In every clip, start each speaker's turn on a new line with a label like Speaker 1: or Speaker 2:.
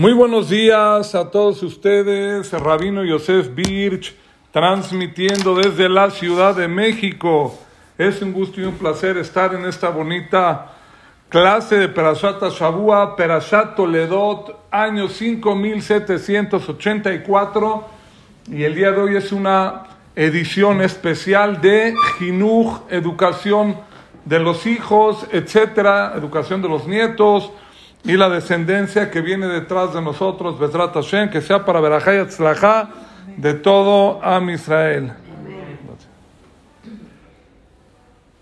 Speaker 1: Muy buenos días a todos ustedes, Rabino Yosef Birch, transmitiendo desde la Ciudad de México. Es un gusto y un placer estar en esta bonita clase de Perashat Shabua, Perashat Toledot, año 5784. Y el día de hoy es una edición especial de Jinuj, educación de los hijos, etcétera, educación de los nietos y la descendencia que viene detrás de nosotros, Bezrat que sea para Berajá y de todo Am Israel.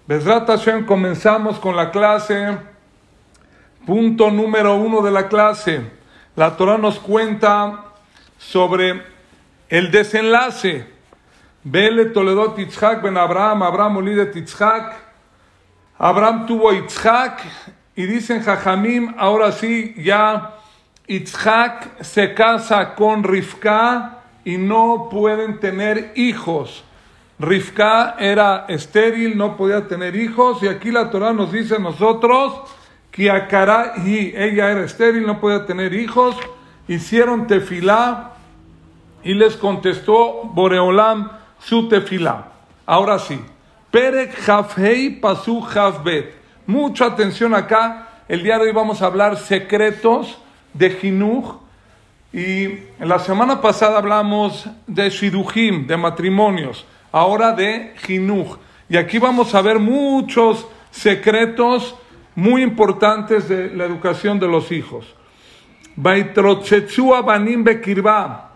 Speaker 1: Bezrat comenzamos con la clase, punto número uno de la clase. La Torah nos cuenta sobre el desenlace. Bele Toledo Titzhak ben Abraham, Abraham olide Titzhak. Abraham tuvo Itzhak y dicen Jajamim, ahora sí, ya Itzhak se casa con Rifka y no pueden tener hijos. Rifka era estéril, no podía tener hijos, y aquí la Torah nos dice a nosotros que y ella era estéril, no podía tener hijos, hicieron tefilá y les contestó Boreolam su tefilá. Ahora sí, Perek Hafhei Pasu Hafbet. Mucha atención acá. El día de hoy vamos a hablar secretos de Jinuj. Y la semana pasada hablamos de Shidujim, de matrimonios. Ahora de Jinuj. Y aquí vamos a ver muchos secretos muy importantes de la educación de los hijos. banim bekirba.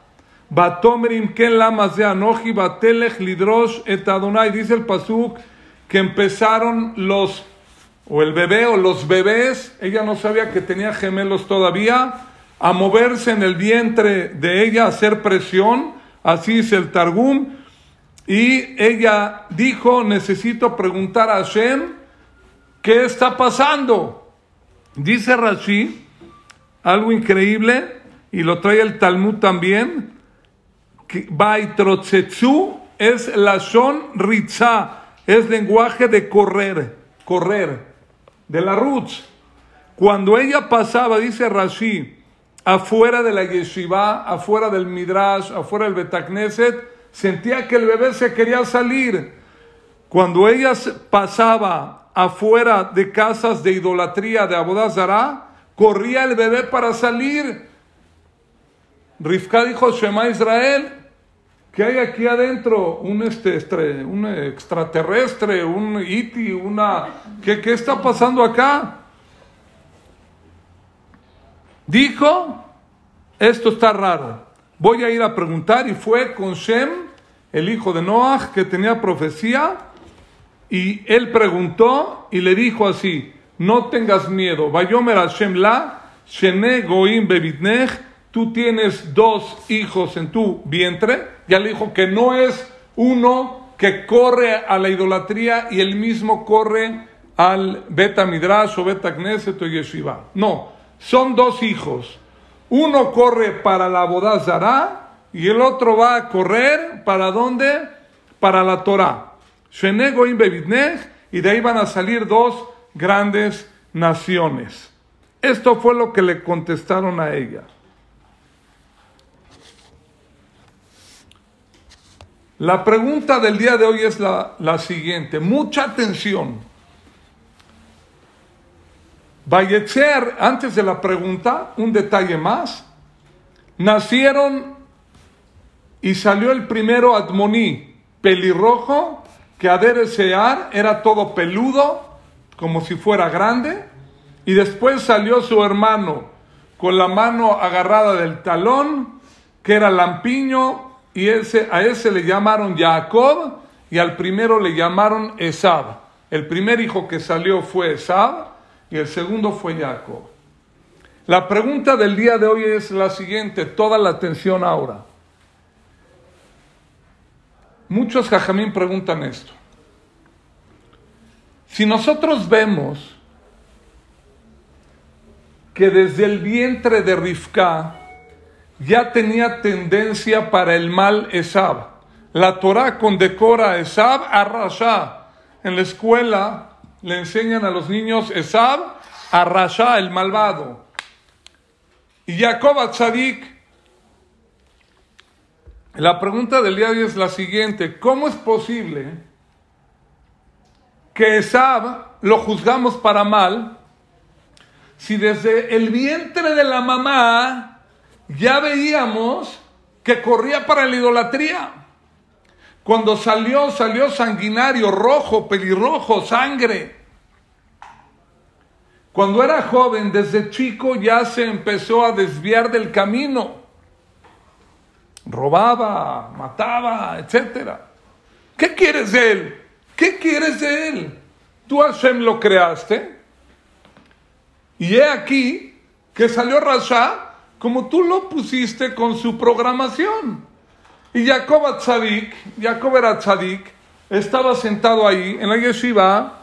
Speaker 1: Dice el pasuk que empezaron los o el bebé o los bebés, ella no sabía que tenía gemelos todavía, a moverse en el vientre de ella, a hacer presión, así es el Targum, y ella dijo, necesito preguntar a Hashem, ¿qué está pasando? Dice Rashi, algo increíble, y lo trae el Talmud también, que es la son ritza, es lenguaje de correr, correr de la Ruth. Cuando ella pasaba, dice Rashi, afuera de la yeshiva, afuera del midrash, afuera del betacneset, sentía que el bebé se quería salir. Cuando ella pasaba afuera de casas de idolatría de Abodazara, corría el bebé para salir. Rifka dijo, Shema Israel, ¿qué hay aquí adentro? Un, este, un extraterrestre, un iti, una... ¿Qué, ¿Qué está pasando acá? Dijo, esto está raro. Voy a ir a preguntar y fue con Shem, el hijo de Noah, que tenía profecía, y él preguntó y le dijo así, no tengas miedo, Vayomer Hashem la, Shene Goim Bebitnech, tú tienes dos hijos en tu vientre, ya le dijo que no es uno que corre a la idolatría y el mismo corre al Beta Midrash o Beta Knesset o Yeshiva. No, son dos hijos. Uno corre para la Bodazara y el otro va a correr para dónde? Para la Torah. Y de ahí van a salir dos grandes naciones. Esto fue lo que le contestaron a ella. La pregunta del día de hoy es la, siguiente. Mucha atención. Vallecer, antes de la pregunta, un detalle más. Nacieron y salió el primero Admoní, pelirrojo, que Aderesear era todo peludo, como si fuera grande. Y después salió su hermano con la mano agarrada del talón, que era lampiño, y ese, a ese le llamaron Jacob y al primero le llamaron Esab. El primer hijo que salió fue Esab y el segundo fue Jacob. La pregunta del día de hoy es la siguiente, toda la atención ahora. Muchos jajamín preguntan esto. Si nosotros vemos que desde el vientre de Rifka ya tenía tendencia para el mal Esab. La Torah condecora a Esab a Rasha. En la escuela le enseñan a los niños Esab a Rasha, el malvado. y Jacob a Tzadik. La pregunta del día de hoy es la siguiente: ¿Cómo es posible que Esab lo juzgamos para mal si desde el vientre de la mamá ya veíamos que corría para la idolatría? Cuando salió, salió sanguinario, rojo, pelirrojo, sangre. Cuando era joven, desde chico ya se empezó a desviar del camino. Robaba, mataba, etc. ¿Qué quieres de él? ¿Qué quieres de él? Tú Hashem lo creaste. Y he aquí que salió Rasha como tú lo pusiste con su programación. Y Jacob Tzadik, Jacob era Tzadik, estaba sentado ahí en la yeshiva,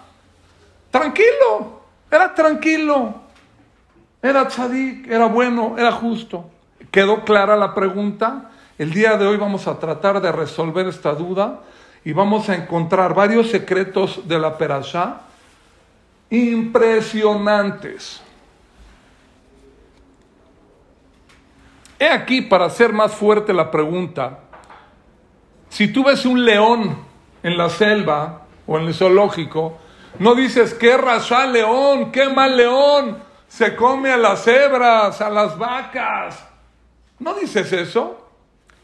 Speaker 1: tranquilo, era tranquilo, era Tzadik, era bueno, era justo. ¿Quedó clara la pregunta? El día de hoy vamos a tratar de resolver esta duda y vamos a encontrar varios secretos de la Perashá impresionantes. He aquí para hacer más fuerte la pregunta, si tú ves un león en la selva o en el zoológico, no dices, qué raza león, qué mal león, se come a las cebras, a las vacas. No dices eso.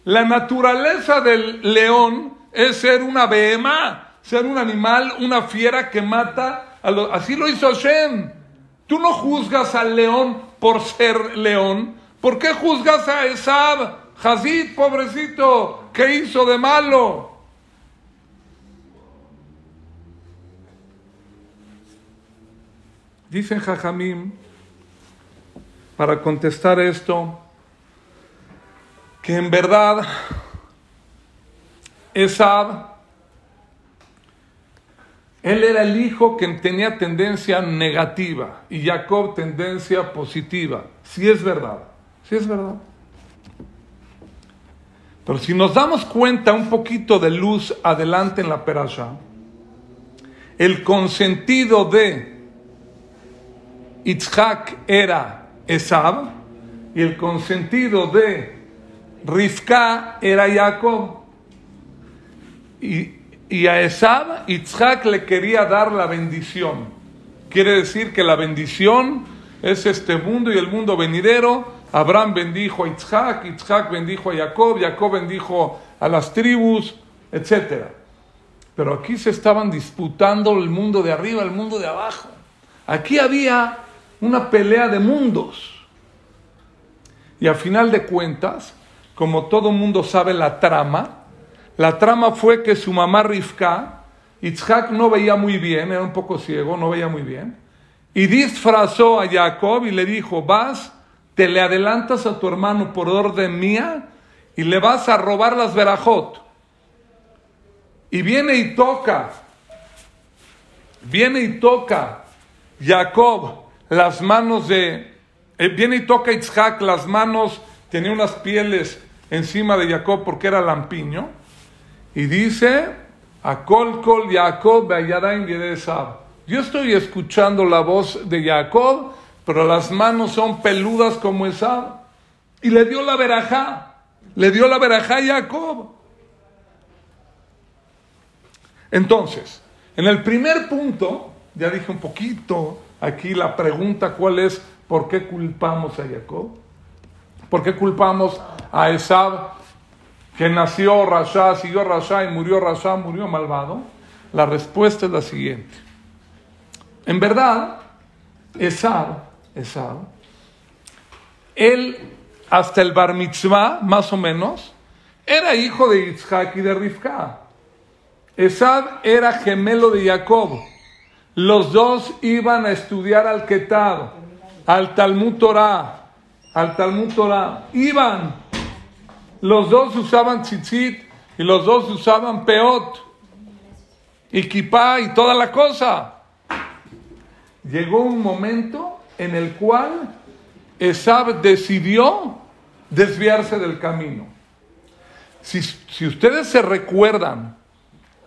Speaker 1: La naturaleza del león es ser una behema, ser un animal, una fiera que mata a los... Así lo hizo Hashem. Tú no juzgas al león por ser león. ¿Por qué juzgas a Esab? Hazid, pobrecito, ¿qué hizo de malo? Dicen Jajamim, para contestar esto, que en verdad Esab, él era el hijo que tenía tendencia negativa y Jacob tendencia positiva. Si es verdad, si es verdad. Pero si nos damos cuenta un poquito de luz adelante en la perasha, el consentido de Itzhak era Esab y el consentido de Rivka era Jacob. Y, y a Esab, Itzhak le quería dar la bendición. Quiere decir que la bendición es este mundo y el mundo venidero Abraham bendijo a Isaac, Isaac bendijo a Jacob, Jacob bendijo a las tribus, etc. Pero aquí se estaban disputando el mundo de arriba, el mundo de abajo. Aquí había una pelea de mundos. Y a final de cuentas, como todo mundo sabe la trama, la trama fue que su mamá Rivka, Isaac no veía muy bien, era un poco ciego, no veía muy bien, y disfrazó a Jacob y le dijo, vas te le adelantas a tu hermano por orden mía y le vas a robar las verajot. Y viene y toca, viene y toca Jacob las manos de, eh, viene y toca Isaac las manos, tenía unas pieles encima de Jacob porque era lampiño, y dice, Akol kol Jacob Yo estoy escuchando la voz de Jacob pero las manos son peludas como esa. Y le dio la verajá, le dio la verajá a Jacob. Entonces, en el primer punto, ya dije un poquito aquí la pregunta cuál es, ¿por qué culpamos a Jacob? ¿Por qué culpamos a Esab que nació Rasha, siguió Rasha y murió Rasha, murió malvado? La respuesta es la siguiente. En verdad, Esab Esab, él hasta el bar mitzvah, más o menos, era hijo de Isaac y de Rivka. Esab era gemelo de Jacob. Los dos iban a estudiar al Ketab, al Talmud Torah, al Talmud Torah. Iban. Los dos usaban tzitzit y los dos usaban peot y kippah y toda la cosa. Llegó un momento en el cual Esab decidió desviarse del camino. Si, si, ustedes se recuerdan,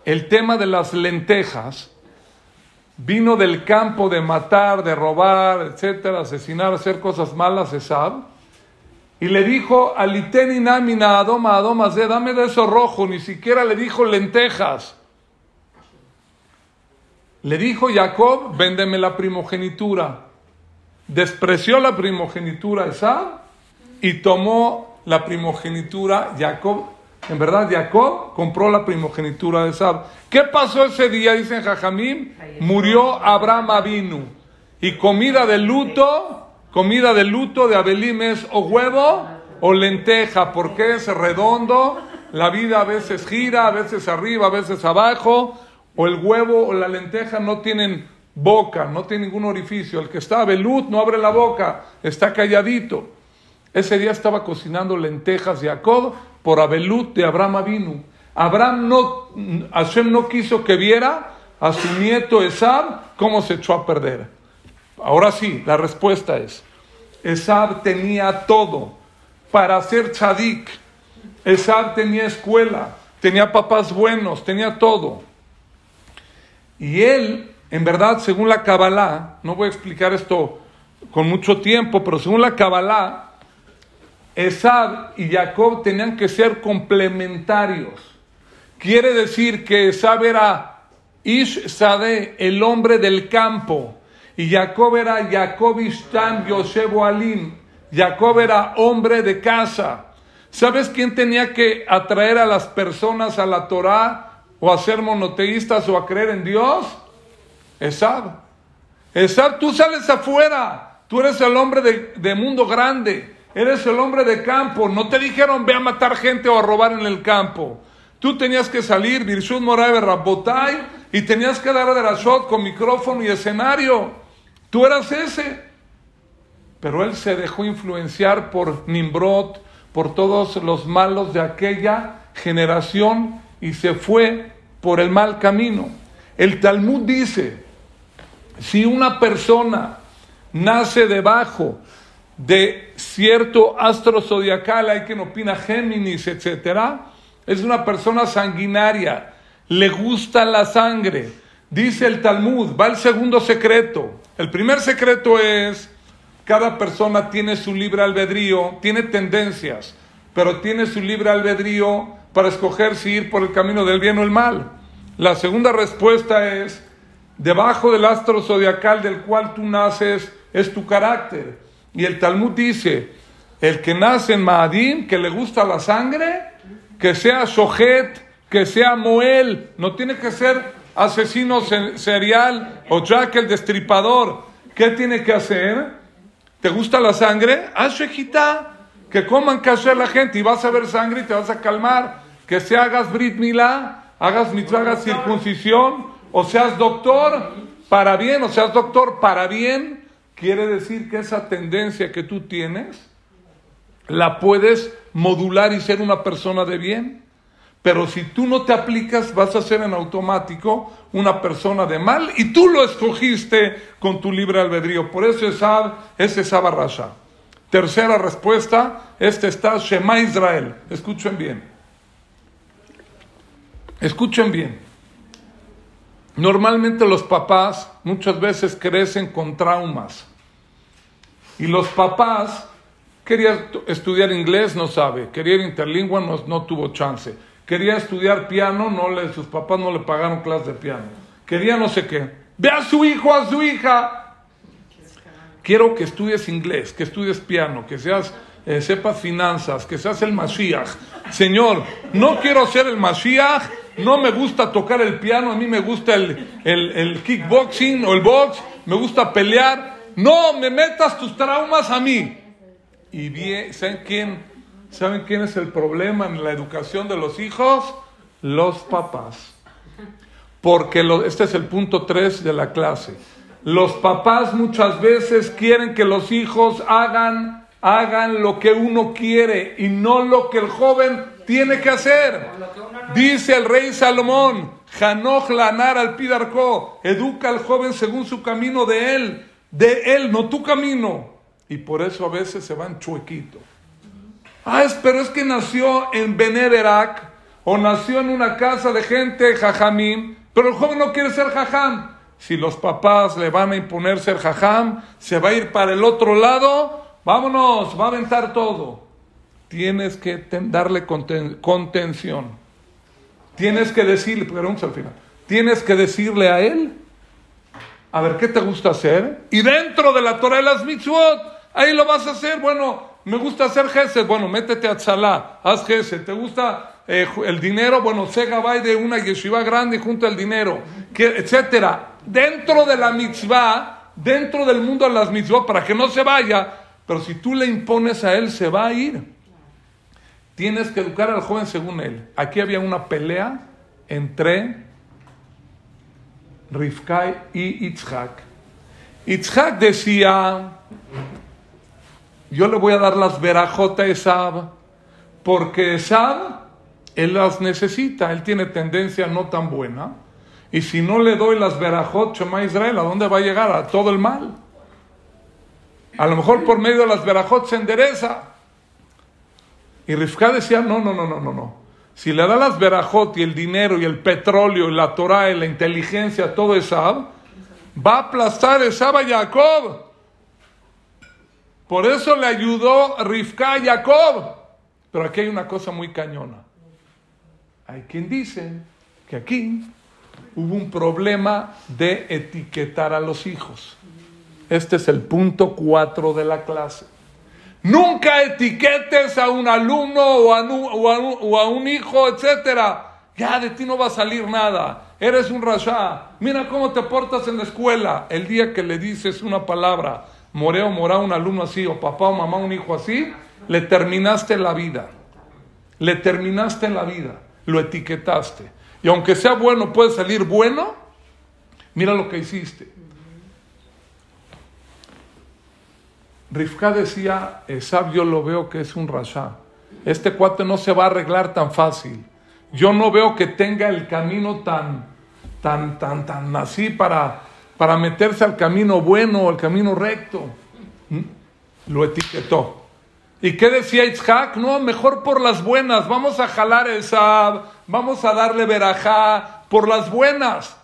Speaker 1: el tema de las lentejas vino del campo de matar, de robar, etcétera, asesinar, hacer cosas malas, Esab, y le dijo, Aliteni namina adoma adoma dame de eso rojo, ni siquiera le dijo lentejas. Le dijo Jacob, véndeme la primogenitura. Despreció la primogenitura Esab y tomó la primogenitura Jacob. En verdad, Jacob compró la primogenitura de Esab. ¿Qué pasó ese día? Dicen Jajamim. Murió Abraham Avinu. Y comida de luto, comida de luto de Abelim es o huevo o lenteja, porque es redondo. La vida a veces gira, a veces arriba, a veces abajo o el huevo o la lenteja no tienen boca, no tienen ningún orificio. El que está velut no abre la boca, está calladito. Ese día estaba cocinando lentejas Jacob por Abelut de Abraham vino. Abraham no, Hashem no quiso que viera a su nieto Esab cómo se echó a perder. Ahora sí, la respuesta es, Esab tenía todo para ser tzadik. Esab tenía escuela, tenía papás buenos, tenía todo. Y él, en verdad, según la Kabbalah, no voy a explicar esto con mucho tiempo, pero según la Kabbalah, Esab y Jacob tenían que ser complementarios. Quiere decir que Esab era Ish Sade, el hombre del campo, y Jacob era Jacob Ishtam Yosef Alim. Jacob era hombre de casa. ¿Sabes quién tenía que atraer a las personas a la Torah? o a ser monoteístas o a creer en Dios? Esab. Esab, tú sales afuera. Tú eres el hombre de, mundo grande. Eres el hombre de campo. No te dijeron ve a matar gente o a robar en el campo. Tú tenías que salir, Birshut Morabe Rabotay, y tenías que dar de la shot con micrófono y escenario. Tú eras ese. Pero él se dejó influenciar por Nimbrod, por todos los malos de aquella generación y se fue por el mal camino. El Talmud dice, si una persona nace debajo de cierto astro zodiacal, hay quien opina Géminis, etcétera, es una persona sanguinaria, le gusta la sangre. Dice el Talmud, va el segundo secreto. El primer secreto es, cada persona tiene su libre albedrío, tiene tendencias, pero tiene su libre albedrío para escoger si ir por el camino del bien o el mal. La segunda respuesta es, debajo del astro zodiacal del cual tú naces es tu carácter. Y el Talmud dice, el que nace en Maadim, que le gusta la sangre, que sea Shohet, que sea Moel, no tiene que ser asesino serial o Jack el destripador. ¿Qué tiene que hacer? ¿Te gusta la sangre? Haz shejita que coman kasher la gente y vas a ver sangre y te vas a calmar. Que se hagas brit milá, hagas mitzvah, hagas circuncisión, o seas doctor para bien, o seas doctor para bien, quiere decir que esa tendencia que tú tienes la puedes modular y ser una persona de bien. Pero si tú no te aplicas, vas a ser en automático una persona de mal y tú lo escogiste con tu libre albedrío. Por eso es ese es Rasha. Tercera respuesta, este está Shema Israel. Escuchen bien. Escuchen bien. Normalmente los papás muchas veces crecen con traumas. Y los papás, quería estudiar inglés, no sabe. Quería ir interlingua, no, no tuvo chance. Quería estudiar piano, no le, sus papás no le pagaron clase de piano. Quería no sé qué. Ve a su hijo, a su hija quiero que estudies inglés, que estudies piano, que seas, eh, sepas finanzas, que seas el Mashiach. Señor, no quiero ser el Mashiach, no me gusta tocar el piano, a mí me gusta el, el, kickboxing o el box, me gusta pelear. No me metas tus traumas a mí. Y bien, ¿saben quién? ¿Saben quién es el problema en la educación de los hijos? Los papás. Porque este es el punto 3 de la clase. Los papás muchas veces quieren que los hijos hagan, hagan lo que uno quiere y no lo que el joven tiene que hacer. Dice el rey Salomón, Janoch Lanar al Pidarco, educa al joven según su camino de él, de él, no tu camino. Y por eso a veces se van chuequito. Ah, pero es que nació en Benederac o nació en una casa de gente jajamín, pero el joven no quiere ser jajam si los papás le van a imponer ser jajam, se va a ir para el otro lado, vámonos, va a aventar todo. Tienes que darle contención. Tienes que decirle, pregunta al final, tienes que decirle a él, a ver, ¿qué te gusta hacer? Y dentro de la Torah de las mitzvot, ahí lo vas a hacer. Bueno, me gusta hacer gesed, bueno, métete a tzalá, haz gesed. ¿Te gusta eh, el dinero? Bueno, sé gabay de una yeshiva grande y junta el dinero, etcétera. Dentro de la mitzvah, dentro del mundo de las mitzvot, para que no se vaya, pero si tú le impones a él, se va a ir. Tienes que educar al joven según él. Aquí había una pelea entre Rifkai y Itzhak. Itzhak decía, yo le voy a dar las verajotas a Esab, porque Esab, él las necesita, él tiene tendencia no tan buena, y si no le doy las verajot, Shema Israel, ¿a dónde va a llegar? A todo el mal. A lo mejor por medio de las verajot se endereza. Y Rifka decía, no, no, no, no, no, no. Si le da las verajot y el dinero y el petróleo y la Torah y la inteligencia, todo Esab, va a aplastar Esab a Jacob. Por eso le ayudó Rifka a Jacob. Pero aquí hay una cosa muy cañona. Hay quien dice que aquí hubo un problema de etiquetar a los hijos. Este es el punto 4 de la clase. Nunca etiquetes a un alumno o a un, hijo, etcétera. Ya de ti no va a salir nada. Eres un rasha. Mira cómo te portas en la escuela. El día que le dices una palabra, moreo, morá, un alumno así, o papá o mamá, un hijo así, le terminaste la vida. Le terminaste la vida. Lo etiquetaste. Y aunque sea bueno, puede salir bueno. Mira lo que hiciste. Rifka decía, Esab yo lo veo que es un rasha. Este cuate no se va a arreglar tan fácil. Yo no veo que tenga el camino tan, tan, tan, tan así para, para meterse al camino bueno, al camino recto. ¿Mm? Lo etiquetó. ¿Y qué decía Itzhak? No, mejor por las buenas. Vamos a jalar Esab, vamos a darle verajá por las buenas.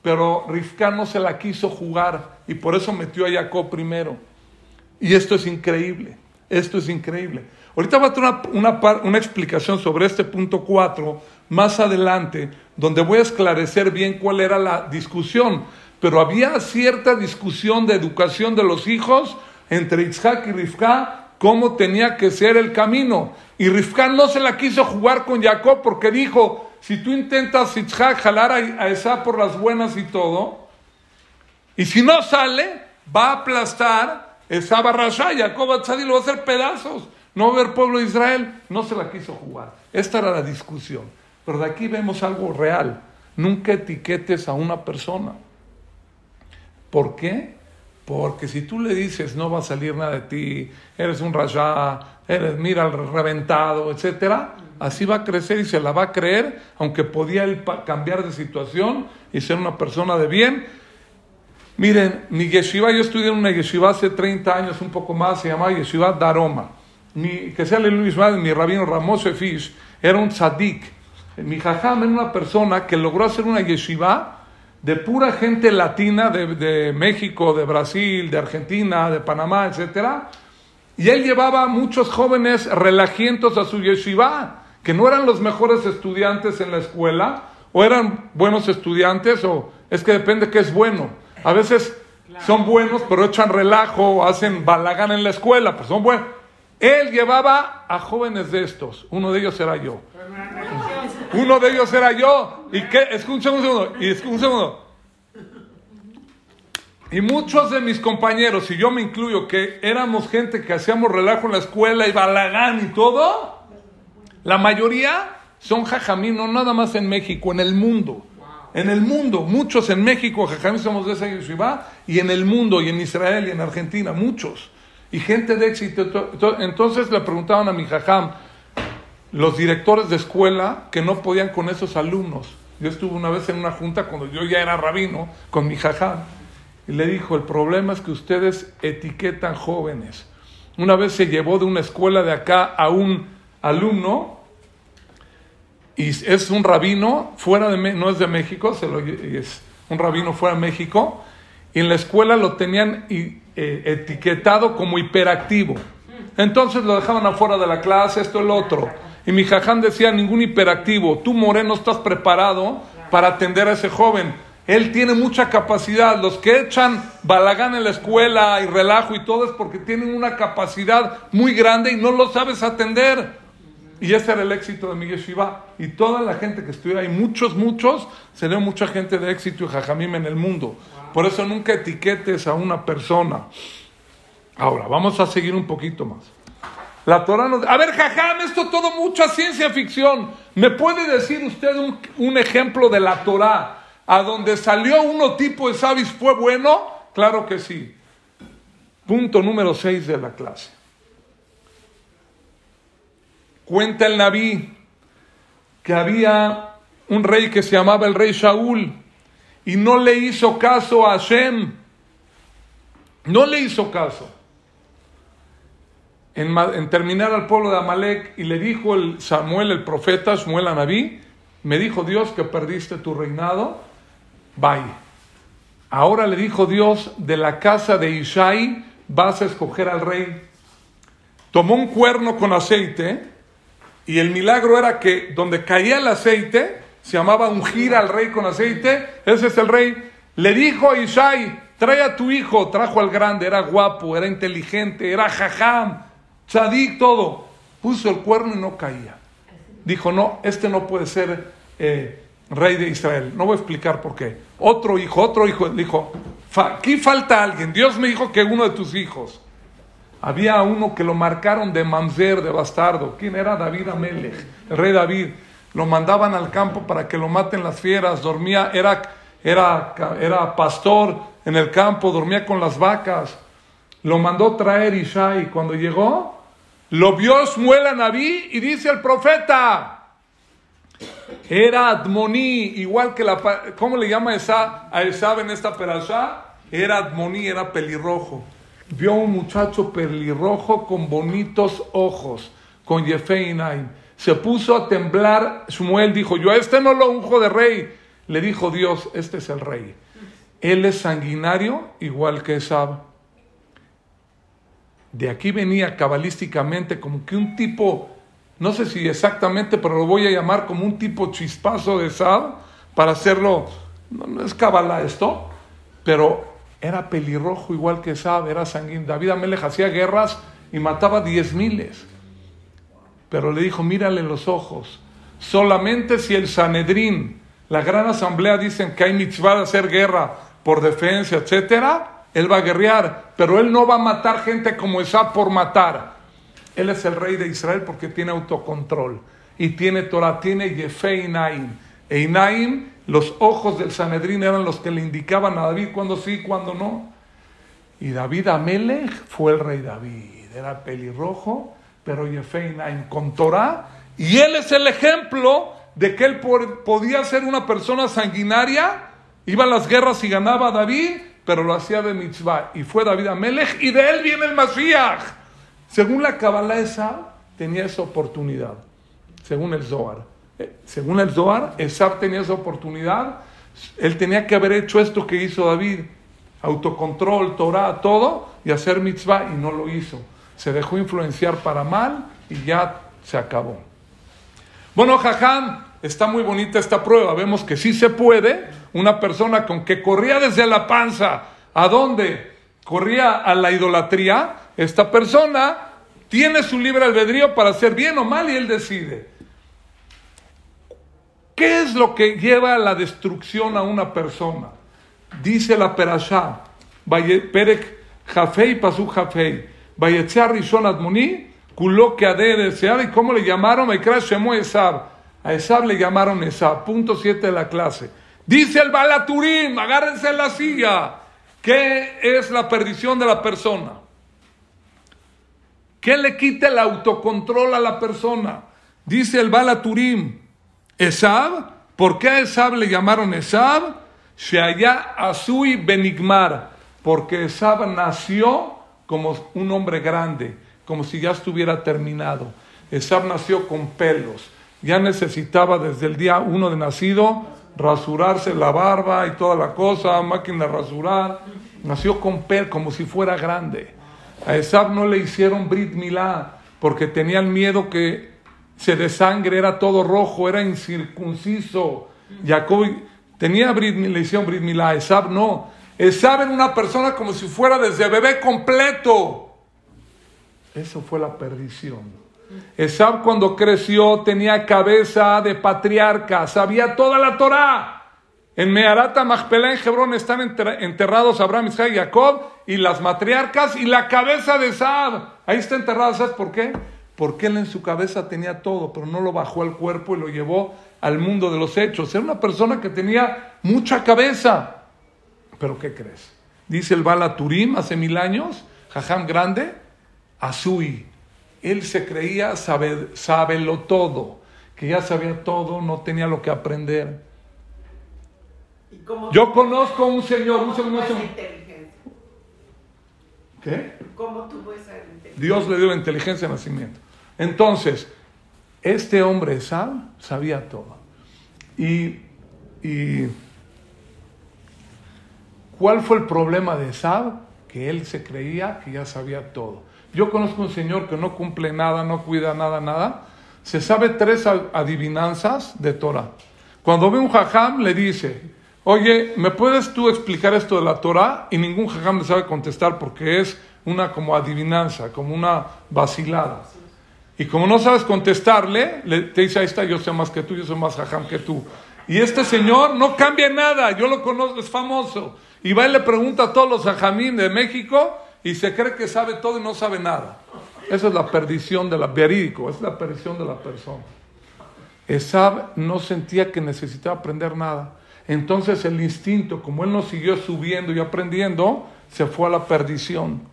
Speaker 1: Pero Rifka no se la quiso jugar y por eso metió a Jacob primero. Y esto es increíble, esto es increíble. Ahorita va a tener una, una, explicación sobre este punto 4 más adelante, donde voy a esclarecer bien cuál era la discusión. Pero había cierta discusión de educación de los hijos entre Isaac y Rifka, cómo tenía que ser el camino. Y Rifka no se la quiso jugar con Jacob porque dijo, si tú intentas Isaac jalar a, esa por las buenas y todo, y si no sale, va a aplastar estaba Rasha, Jacob Atzadi lo va a hacer pedazos. No haber pueblo de Israel. No se la quiso jugar. Esta era la discusión. Pero de aquí vemos algo real. Nunca etiquetes a una persona. ¿Por qué? Porque si tú le dices no va a salir nada de ti, eres un rasha, eres mira el reventado, etcétera, así va a crecer y se la va a creer, aunque podía él cambiar de situación y ser una persona de bien, Miren, mi yeshiva, yo estudié en una yeshiva hace 30 años, un poco más, se llamaba Yeshiva Daroma. Mi, que sea Luis Madre, mi rabino Ramos Fish, era un tzadik. Mi jajam era una persona que logró hacer una yeshiva de pura gente latina de, México, de Brasil, de Argentina, de Panamá, etc. Y él llevaba muchos jóvenes relajientos a su yeshiva, que no eran los mejores estudiantes en la escuela, o eran buenos estudiantes, o es que depende qué es bueno. A veces son buenos, pero echan relajo, hacen balagán en la escuela, pues son buenos. Él llevaba a jóvenes de estos, uno de ellos era yo. Uno de ellos era yo. ¿Y qué? Escucha un segundo, y un segundo. Y muchos de mis compañeros, y yo me incluyo, que éramos gente que hacíamos relajo en la escuela y balagán y todo, la mayoría son jajamín, no nada más en México, en el mundo en el mundo, muchos en México, Jajam somos de esa yeshiva, y en el mundo, y en Israel, y en Argentina, muchos. Y gente de éxito. Entonces le preguntaban a mi Jajam, los directores de escuela, que no podían con esos alumnos. Yo estuve una vez en una junta cuando yo ya era rabino, con mi Jajam, y le dijo, el problema es que ustedes etiquetan jóvenes. Una vez se llevó de una escuela de acá a un alumno y es un rabino fuera de no es de México, se lo, es un rabino fuera de México, y en la escuela lo tenían eh, etiquetado como hiperactivo. Entonces lo dejaban afuera de la clase, esto, el otro. Y mi jaján decía, ningún hiperactivo, tú moreno estás preparado para atender a ese joven. Él tiene mucha capacidad. Los que echan balagán en la escuela y relajo y todo es porque tienen una capacidad muy grande y no lo sabes atender. Y ese era el éxito de Miguel Shiva. Y toda la gente que estuviera ahí, muchos, muchos, sería mucha gente de éxito y jajamim en el mundo. Por eso nunca etiquetes a una persona. Ahora, vamos a seguir un poquito más. La Torah nos... A ver, jajam, esto todo mucha ciencia ficción. ¿Me puede decir usted un, un ejemplo de la Torah? a donde salió uno tipo de sabis fue bueno? Claro que sí. Punto número 6 de la clase. Cuenta el Naví que había un rey que se llamaba el rey Shaul y no le hizo caso a Hashem. No le hizo caso. En, en, terminar al pueblo de Amalek y le dijo el Samuel, el profeta, Samuel a Naví, me dijo Dios que perdiste tu reinado Bye. Ahora le dijo Dios, de la casa de Ishai vas a escoger al rey. Tomó un cuerno con aceite y el milagro era que donde caía el aceite, se llamaba ungir al rey con aceite, ese es el rey. Le dijo a Ishai, trae a tu hijo, trajo al grande, era guapo, era inteligente, era jajam, tzadik, todo. Puso el cuerno y no caía. Dijo, no, este no puede ser eh, rey de Israel. No voy a explicar por qué. Otro hijo, otro hijo, dijo, aquí falta alguien. Dios me dijo que uno de tus hijos. Había uno que lo marcaron de mamzer, de bastardo. ¿Quién era? David Amelech, el rey David. Lo mandaban al campo para que lo maten las fieras. Dormía, era, era, era pastor en el campo, dormía con las vacas. Lo mandó traer Ishai. Cuando llegó, lo vio Shmuel a Naví y dice el profeta, era Admoní, igual que la... ¿Cómo le llama esa, a Esab en esta perashá? Era Admoní, era pelirrojo. Vio un muchacho pelirrojo con bonitos ojos, con Yefeinaim. Se puso a temblar. Shmuel dijo, yo a este no lo unjo de rey. Le dijo Dios, este es el rey. Él es sanguinario, igual que Esab. De aquí venía cabalísticamente como que un tipo no sé si exactamente, pero lo voy a llamar como un tipo chispazo de sal para hacerlo, no, es cabala esto, pero era pelirrojo igual que Sab, era sanguíneo. David Amelech hacía guerras y mataba diez miles. Pero le dijo, mírale los ojos, solamente si el Sanedrín, la gran asamblea dicen que hay mitzvah de hacer guerra por defensa, etcétera, él va a guerrear, pero él no va a matar gente como esa por matar. Él es el rey de Israel porque tiene autocontrol y tiene Torah, tiene Yefe Inaim, los ojos del Sanedrín eran los que le indicaban a David cuando sí, cuando no. Y David Amelech fue el rey David. Era pelirrojo, pero Yefe Inaim con Torah. Y él es el ejemplo de que él podía ser una persona sanguinaria. Iba a las guerras y ganaba a David, pero lo hacía de mitzvah. Y fue David Amelech y de él viene el Mashiach. Según la Kabbalah esa, tenía esa oportunidad, según el Zohar. Eh, según el Zohar, Esab tenía esa oportunidad. Él tenía que haber hecho esto que hizo David, autocontrol, Torah, todo, y hacer mitzvah, y no lo hizo. Se dejó influenciar para mal y ya se acabó. Bueno, Jajam, está muy bonita esta prueba. Vemos que sí se puede. Una persona con que corría desde la panza, ¿a dónde? Corría a la idolatría, esta persona tiene su libre albedrío para hacer bien o mal y él decide. ¿Qué es lo que lleva a la destrucción a una persona? Dice la Perashá, Perek Jafei Pasu Jafei, Vayetzear Rishon Admoni, Kulo que de desear, ¿y cómo le llamaron? Shemu Esab. A Esab le llamaron Esab. Punto 7 de la clase. Dice el Balaturim, agárrense en la silla. ¿Qué es la perdición de la persona? ¿Qué le quita el autocontrol a la persona? Dice el Balaturim, Esab, ¿por qué a Esab le llamaron Esab? Sheaya Azui Benigmar, porque Esab nació como un hombre grande, como si ya estuviera terminado. Esab nació con pelos, ya necesitaba desde el día uno de nacido rasurarse la barba y toda la cosa, máquina de rasurar. Nació con pelos como si fuera grande. A Esab no le hicieron Brit Milá porque tenían miedo que se de sangre, era todo rojo, era incircunciso. Jacob tenía Brit, le hicieron Esab no. Esab era una persona como si fuera desde bebé completo. Eso fue la perdición. Esab cuando creció tenía cabeza de patriarca, sabía toda la Torah. En Meharata, Machpelah, en Hebrón están enterrados Abraham, Isaac y Jacob y las matriarcas y la cabeza de Esab. Ahí está enterrado, ¿sabes por qué? Porque él en su cabeza tenía todo, pero no lo bajó al cuerpo y lo llevó al mundo de los hechos. Era una persona que tenía mucha cabeza. Pero ¿qué crees? Dice el Bala Turim hace mil años, Jajam grande, Azui, él se creía saber, sábelo todo, que ya sabía todo, no tenía lo que aprender. Yo conozco un señor, un señor, ¿Qué? ¿Cómo tuvo esa? Dios le dio la inteligencia de nacimiento. Entonces, este hombre Sab sabía todo. Y, y ¿cuál fue el problema de Sab? Que él se creía que ya sabía todo. Yo conozco un señor que no cumple nada, no cuida nada, nada. Se sabe tres adivinanzas de Torah. Cuando ve un jajam, le dice, oye, ¿me puedes tú explicar esto de la Torah? Y ningún jajam le sabe contestar porque es una como adivinanza, como una vacilada. Y como no sabes contestarle, le, te dice, ahí está, yo sé más que tú, yo soy más jajam que tú. Y este señor no cambia nada, yo lo conozco, es famoso. Y va y le pregunta a todos los jajamín de México y se cree que sabe todo y no sabe nada. Esa es la perdición de la verídico, es la perdición de la persona. Esab no sentía que necesitaba aprender nada. Entonces el instinto, como él no siguió subiendo y aprendiendo, se fue a la perdición.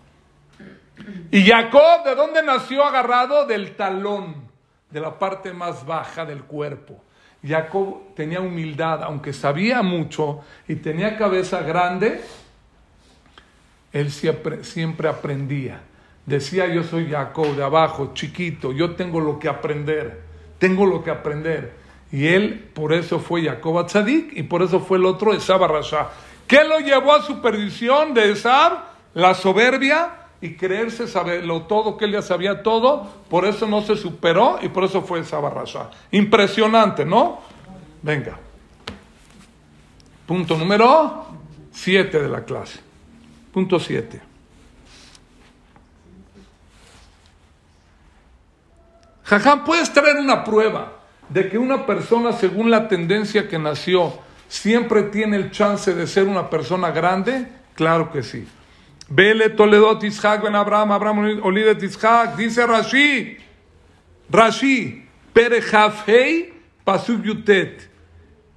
Speaker 1: Y Jacob, ¿de dónde nació agarrado? Del talón, de la parte más baja del cuerpo. Jacob tenía humildad, aunque sabía mucho y tenía cabeza grande, él siempre, siempre aprendía. Decía, yo soy Jacob de abajo, chiquito, yo tengo lo que aprender, tengo lo que aprender. Y él, por eso fue Jacob Tzadik y por eso fue el otro Esab Rasha. ¿Qué lo llevó a su perdición de Esab? La soberbia y creerse saberlo todo, que él ya sabía todo, por eso no se superó y por eso fue Esab Rasha. Impresionante, ¿no? Venga. Punto número 7 de la clase. Punto 7. Jajam, ¿puedes traer una prueba de que una persona, según la tendencia que nació, siempre tiene el chance de ser una persona grande? Claro que sí. Vele Toledo Tizhak Ben Abraham, Abraham Olide Tizhak, dice Rashi, Rashi, Perejafhei Pasuk Yutet,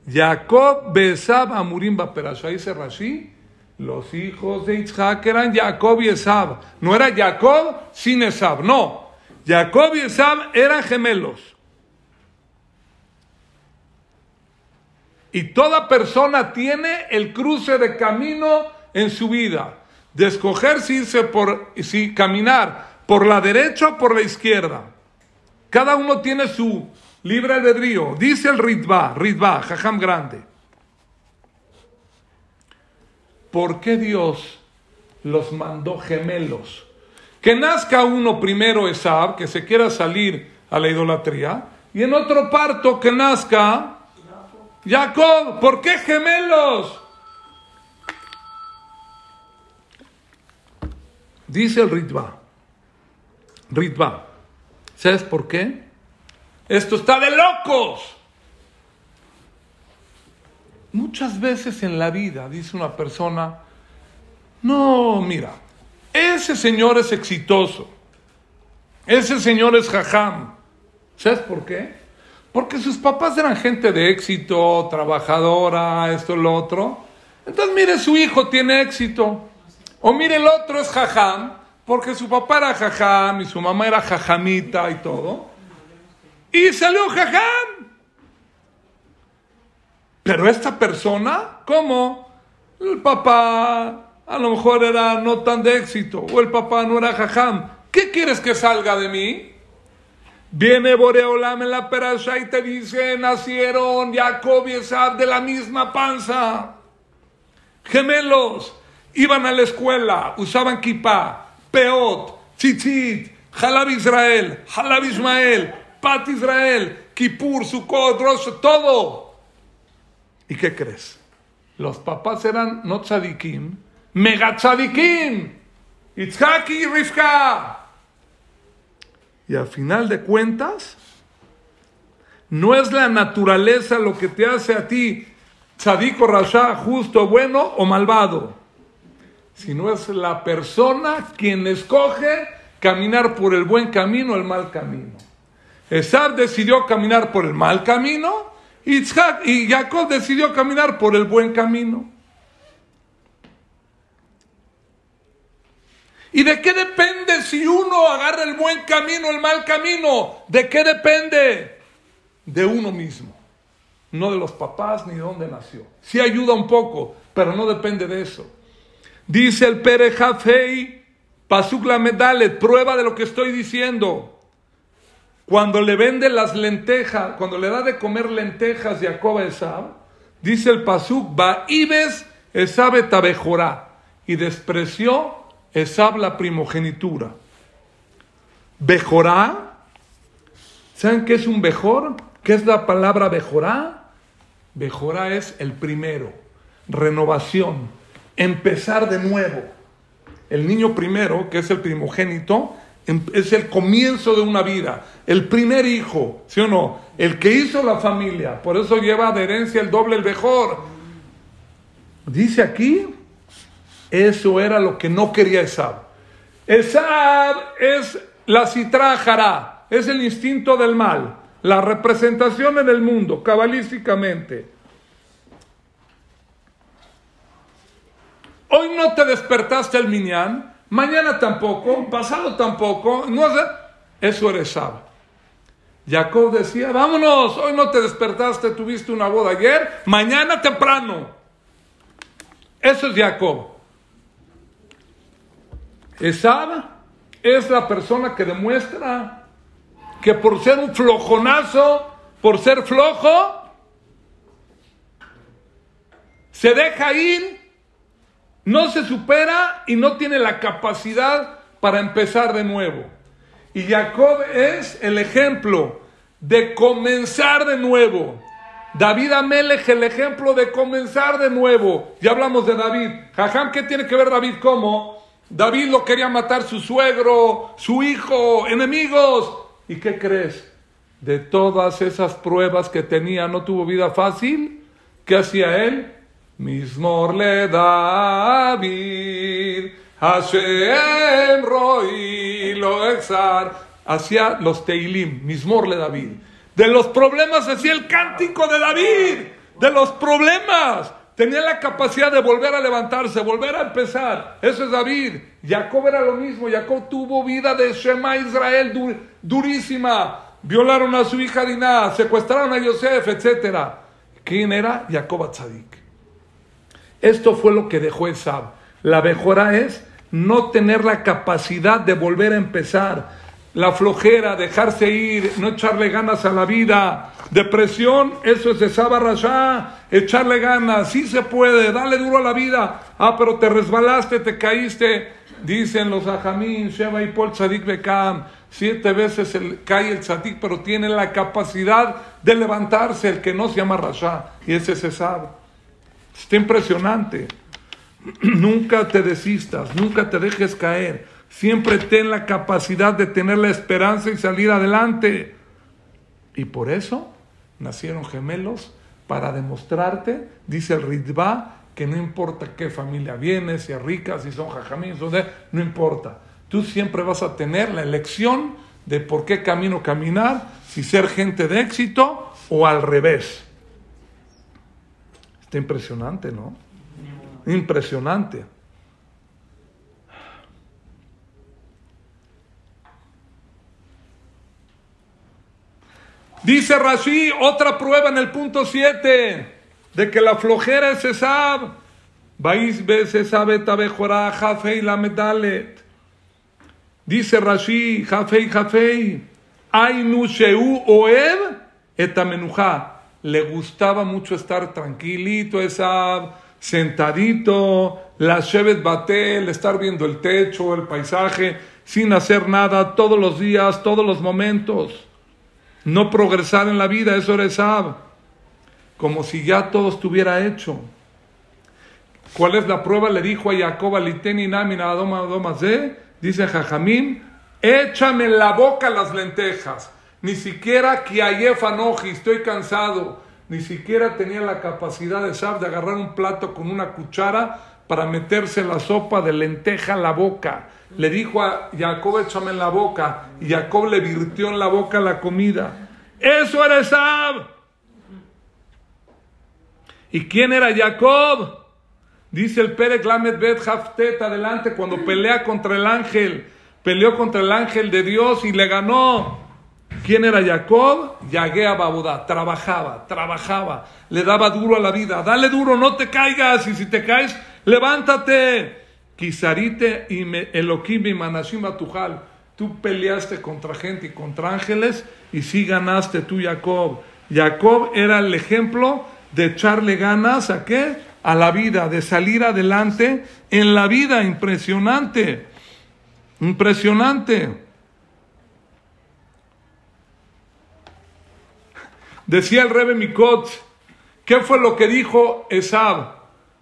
Speaker 1: Jacob Besab Amurim Baperasha, dice Rashi, los hijos de Isaac eran Jacob y Esab. No era Jacob sin Esab, no. Jacob y Esab eran gemelos. Y toda persona tiene el cruce de camino en su vida. De escoger si irse por, si caminar por la derecha o por la izquierda. Cada uno tiene su libre albedrío. Dice el Ritva, Ritva, Jajam grande. ¿por qué Dios los mandó gemelos? Que nazca uno primero Esab, que se quiera salir a la idolatría, y en otro parto que nazca Jacob. ¿Por qué gemelos? Dice el Ritva. Ritva. ¿Sabes por qué? Esto está de locos. Muchas veces en la vida dice una persona, no, mira, ese señor es exitoso, ese señor es jajam. ¿Sabes por qué? Porque sus papás eran gente de éxito, trabajadora, esto, lo otro. Entonces, mire, su hijo tiene éxito. O mire, el otro es jajam, porque su papá era jajam y su mamá era jajamita y todo. Y salió jajam. Pero esta persona, ¿cómo? El papá a lo mejor era no tan de éxito, o el papá no era jajam. ¿Qué quieres que salga de mí? Viene Boreolam en la perasha y te dice, nacieron Jacob y Esab de la misma panza. Gemelos, iban a la escuela, usaban kippah, Peot, Tzitzit, Halab Israel, Halab Ismael, Pat Israel, Kippur, Sukkot, Rosh, todo. ¿Y qué crees? Los papás eran no tzadikim, mega tzadikim. Itzhak y Rivka. Y al final de cuentas, no es la naturaleza lo que te hace a ti tzadiko rasha, justo, bueno o malvado, sino es la persona quien escoge caminar por el buen camino o el mal camino. Esab decidió caminar por el mal camino Isaac y Jacob decidió caminar por el buen camino. ¿Y de qué depende si uno agarra el buen camino o el mal camino? ¿De qué depende? De uno mismo. No de los papás ni de dónde nació. Sí ayuda un poco, pero no depende de eso. Dice el Pere Jafei, Pasuk la Medalet, prueba de lo que estoy diciendo. Cuando le vende las lentejas, cuando le da de comer lentejas Jacob a Esab, dice el Pasuk, Baibes Esab tabejorá, y despreció Esab la primogenitura. Bejorá, ¿saben qué es un bejor? ¿Qué es la palabra bejorá? Bejorá es el primero, renovación, empezar de nuevo. El niño primero, que es el primogénito, Em, es el comienzo de una vida, el primer hijo, ¿sí o no? El que hizo la familia, por eso lleva de herencia el doble, el mejor. Dice aquí, eso era lo que no quería Esab. Esab es la citrájara, es el instinto del mal, la representación en el mundo, cabalísticamente. Hoy no te despertaste el miñán, mañana tampoco, pasado tampoco, no eso eres Sab. Jacob decía, vámonos, hoy no te despertaste, tuviste una boda ayer, mañana temprano. Eso es Jacob. Esab es la persona que demuestra que por ser un flojonazo, por ser flojo, se deja ir no se supera y no tiene la capacidad para empezar de nuevo. Y Jacob es el ejemplo de comenzar de nuevo. David Amelech, el ejemplo de comenzar de nuevo. Ya hablamos de David. Jajam, ¿qué tiene que ver David? ¿Cómo? David lo quería matar su suegro, su hijo, enemigos. ¿Y qué crees? De todas esas pruebas que tenía, ¿no tuvo vida fácil? ¿Qué hacía él? Mismor le David, Hashem roi lo exar, hacia los Teilim, Mismor le David. De los problemas hacía el cántico de David, de los problemas. Tenía la capacidad de volver a levantarse, volver a empezar. Eso es David. Jacob era lo mismo. Jacob tuvo vida de Shema Israel durísima. Violaron a su hija Dinah, secuestraron a Yosef, etc. ¿Quién era? Jacob Atzadik. Esto fue lo que dejó Esab. La mejora es no tener la capacidad de volver a empezar. La flojera, dejarse ir, no echarle ganas a la vida. Depresión, eso es Esab Rasha. Echarle ganas, sí se puede, dale duro a la vida. Ah, pero te resbalaste, te caíste. Dicen los ajamín, Sheba y Paul Tzadik Bekam. Siete veces el, cae el tzadik, pero tiene la capacidad de levantarse, el que no se llama Rasha. Y ese es Esab. Está impresionante. Nunca te desistas, nunca te dejes caer. Siempre ten la capacidad de tener la esperanza y salir adelante. Y por eso nacieron gemelos para demostrarte, dice el Ritva, que no importa qué familia viene, si es rica, si son jajamín, no importa. Tú siempre vas a tener la elección de por qué camino caminar, si ser gente de éxito o al revés. Está impresionante, ¿no? Impresionante. Dice Rashi, otra prueba en el punto 7, de que la flojera es Esab. Tabejorá jafei la medalet. Dice Rashi, jafei jafei, ainu sheu oev et le gustaba mucho estar tranquilito, esa sentadito, la Shevet Batel, estar viendo el techo, el paisaje, sin hacer nada todos los días, todos los momentos. No progresar en la vida, eso era Esab. Como si ya todo estuviera hecho. ¿Cuál es la prueba? Le dijo a Jacob, Liteni Namina dice Jajamín, échame en la boca las lentejas. Ni siquiera Kiayefanoji, estoy cansado. Ni siquiera tenía la capacidad de Sab de agarrar un plato con una cuchara para meterse la sopa de lenteja en la boca. Le dijo a Jacob, échame en la boca. Y Jacob le virtió en la boca la comida. Eso era Sab. ¿Y quién era Jacob? Dice el Perek Lamed Bet Haftet adelante cuando pelea contra el ángel. Peleó contra el ángel de Dios y le ganó. ¿Quién era Jacob? Yaguea Babudá. Trabajaba, trabajaba. Le daba duro a la vida. Dale duro, no te caigas. Y si te caes, levántate. Kisarite y Elohim y Manashim Atujal. Tú peleaste contra gente y contra ángeles y sí ganaste tú, Jacob. Jacob era el ejemplo de echarle ganas a qué? A la vida, de salir adelante en la vida. Impresionante. Impresionante. Decía el Rebe Mikot, ¿qué fue lo que dijo Esab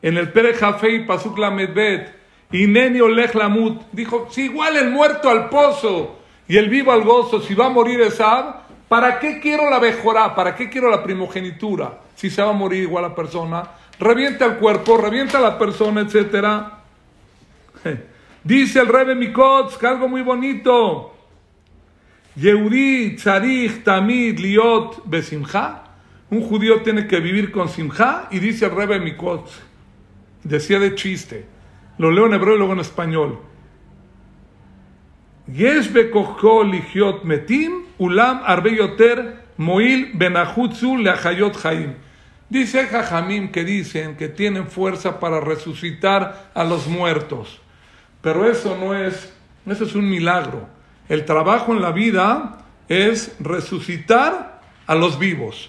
Speaker 1: en el Pere Jafei Pasuk Medbet? Y Neni Olech Lamut dijo, si igual el muerto al pozo y el vivo al gozo, si va a morir Esab, ¿para qué quiero la mejora? ¿Para qué quiero la primogenitura? Si se va a morir igual la persona, revienta el cuerpo, revienta la persona, etcétera. Dice el Rebe Mikot, algo muy bonito. Yehudi tzarich tamid liot besimcha. Un judío tiene que vivir con simcha y dice el Rebbe Mikot, decía de chiste, lo leo en hebreo y luego en español. Yesh ligiot metim ulam arbe yoter moil benachutzu leachayot chaim. Dice Jajamim que dicen que tienen fuerza para resucitar a los muertos. Pero eso no es, eso es un milagro. El trabajo en la vida es resucitar a los vivos.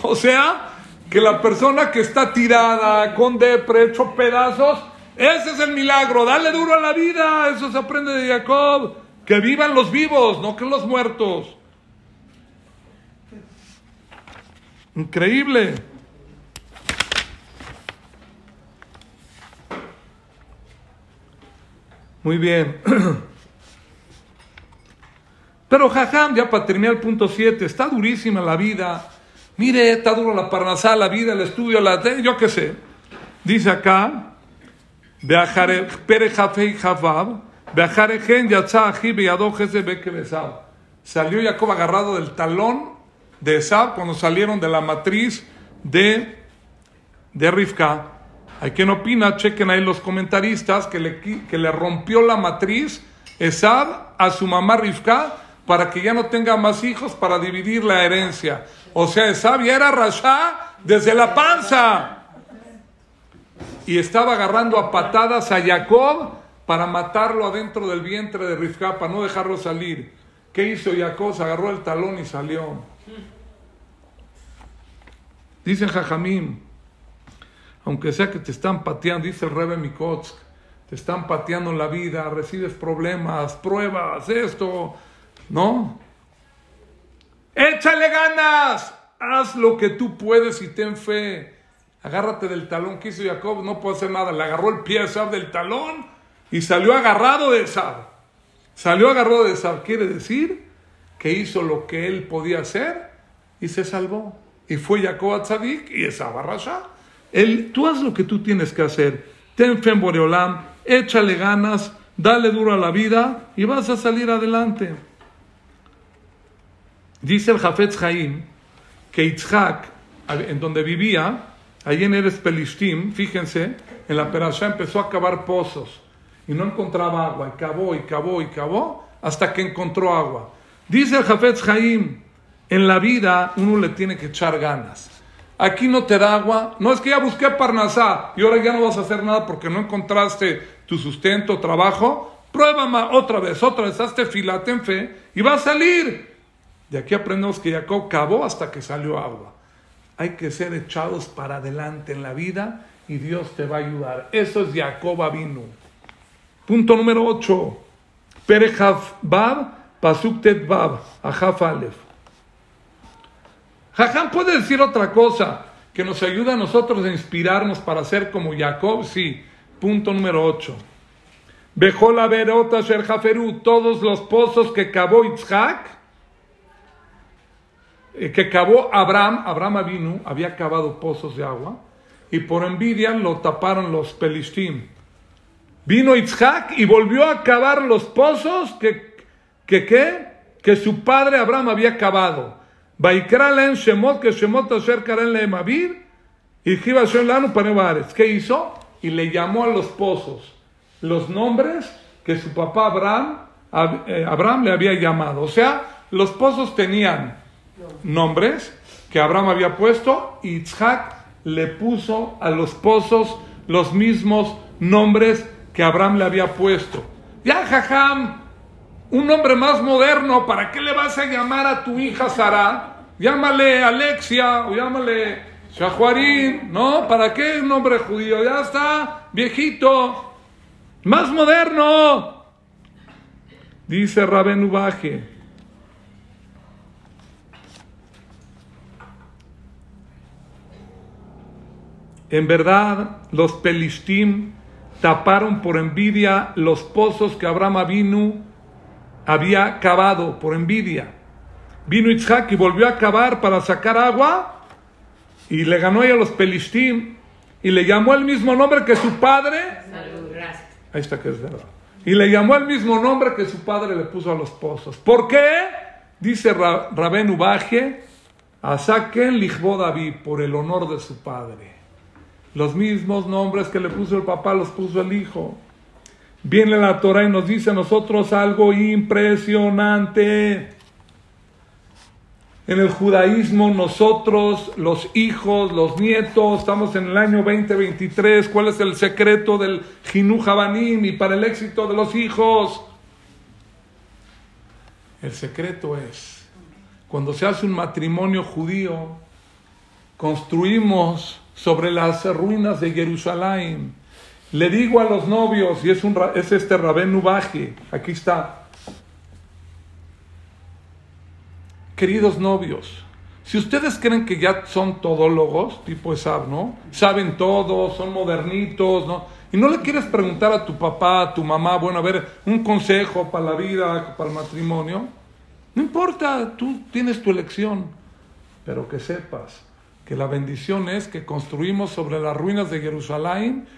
Speaker 1: O sea, que la persona que está tirada, con depre, hecho pedazos, ese es el milagro. Dale duro a la vida. Eso se aprende de Jacob. Que vivan los vivos, no que los muertos. Increíble. Muy bien. Pero jajam, ya para terminar el punto 7, está durísima la vida. Mire, está duro la parnasá, la vida, el estudio, la, yo qué sé. Dice acá, Salió Jacob agarrado del talón de Esab cuando salieron de la matriz de, de Rivka. Hay quien opina, chequen ahí los comentaristas, que le, que le rompió la matriz Esab a su mamá Rivka para que ya no tenga más hijos para dividir la herencia. O sea, Esab era Rasha desde la panza. Y estaba agarrando a patadas a Jacob para matarlo adentro del vientre de Rivka, para no dejarlo salir. ¿Qué hizo Jacob? Se agarró el talón y salió. Dice Jajamim, aunque sea que te están pateando, dice el Rebe Mikotsk, te están pateando en la vida, recibes problemas, pruebas, esto, ¿No? Échale ganas. Haz lo que tú puedes y ten fe. Agárrate del talón que hizo Jacob. No puedo hacer nada. Le agarró el pie a Esab del talón y salió agarrado de Esab. Salió agarrado de Esab. Quiere decir que hizo lo que él podía hacer y se salvó. Y fue Jacob a Tzadik y Esab a Rasha. Él, tú haz lo que tú tienes que hacer. Ten fe en Boreolam. Échale ganas. Dale duro a la vida y vas a salir adelante. Dice el Jafetz Haim que Itzhak, en donde vivía, ahí en Eres Pelishtim, fíjense, en la Perashá empezó a cavar pozos y no encontraba agua, y cavó y cavó y cavó hasta que encontró agua. Dice el Jafetz Haim, en la vida uno le tiene que echar ganas. Aquí no te da agua, no es que ya busqué Parnasá y ahora ya no vas a hacer nada porque no encontraste tu sustento, trabajo. Prueba otra vez, otra vez, hazte filate en fe y va a salir. De aquí aprendemos que Jacob cavó hasta que salió agua. hay que ser echados para adelante en la vida y Dios te va a ayudar. Eso es Jacob vino. Punto número 8. Perejav Bab, Pasuk Tet Bab, Ajaf Alef. Jajam puede decir otra cosa que nos ayuda a nosotros a inspirarnos para ser como Jacob, sí. Punto número 8. la Verota Jaferu, todos los pozos que cavó Itzhak, eh, que cavó Abraham, Abraham vino, había cavado pozos de agua, y por envidia lo taparon los Pelishtim. Vino Itzhak y volvió a cavar los pozos que, que, que su padre Abraham había cavado. Vaikra Shemot, que Shemot y. ¿Qué hizo? Y le llamó a los pozos los nombres que su papá Abraham, eh, Abraham le había llamado. O sea, los pozos tenían nombres que Abraham había puesto y Itzhak le puso a los pozos los mismos nombres que Abraham le había puesto. Ya, Jajam, un nombre más moderno, ¿para qué le vas a llamar a tu hija Sara? Llámale Alexia o llámale Shahuarín, ¿no? ¿Para qué un nombre judío? Ya está, viejito, más moderno. Dice Raben Ubaje. En verdad, los Pelistim taparon por envidia los pozos que Abraham Avinu había cavado por envidia. Vino Isaac y volvió a cavar para sacar agua y le ganó a los Pelistim y le llamó el mismo nombre que su padre. Ahí está que es verdad. Y le llamó el mismo nombre que su padre le puso a los pozos. ¿Por qué? Dice Rabén Ubaje, a Saken David, por el honor de su padre. Los mismos nombres que le puso el papá los puso el hijo. Viene la Torah y nos dice a nosotros algo impresionante. En el judaísmo nosotros, los hijos, los nietos, estamos en el año 2023. ¿Cuál es el secreto del Jinu Habanim y para el éxito de los hijos? El secreto es, cuando se hace un matrimonio judío, construimos sobre las ruinas de Jerusalén le digo a los novios, y es, un, es este Rabén Nubaje, aquí está. Queridos novios, si ustedes creen que ya son todólogos, tipo Esab, ¿no? Saben todo, son modernitos, ¿no? Y no le quieres preguntar a tu papá, a tu mamá, bueno, a ver, un consejo para la vida, para el matrimonio. No importa, tú tienes tu elección. Pero que sepas que la bendición es que construimos sobre las ruinas de Jerusalén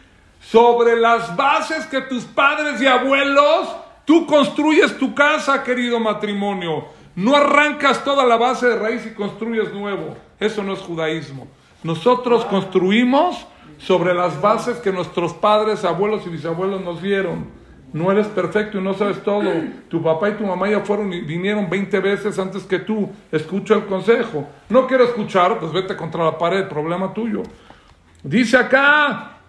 Speaker 1: sobre las bases que tus padres y abuelos, tú construyes tu casa, querido matrimonio. No arrancas toda la base de raíz y construyes nuevo. Eso no es judaísmo. Nosotros construimos sobre las bases que nuestros padres, abuelos y bisabuelos nos dieron. No eres perfecto y no sabes todo. Tu papá y tu mamá ya fueron y vinieron 20 veces antes que tú. Escucha el consejo. No quiero escuchar, pues vete contra la pared, problema tuyo. Dice acá,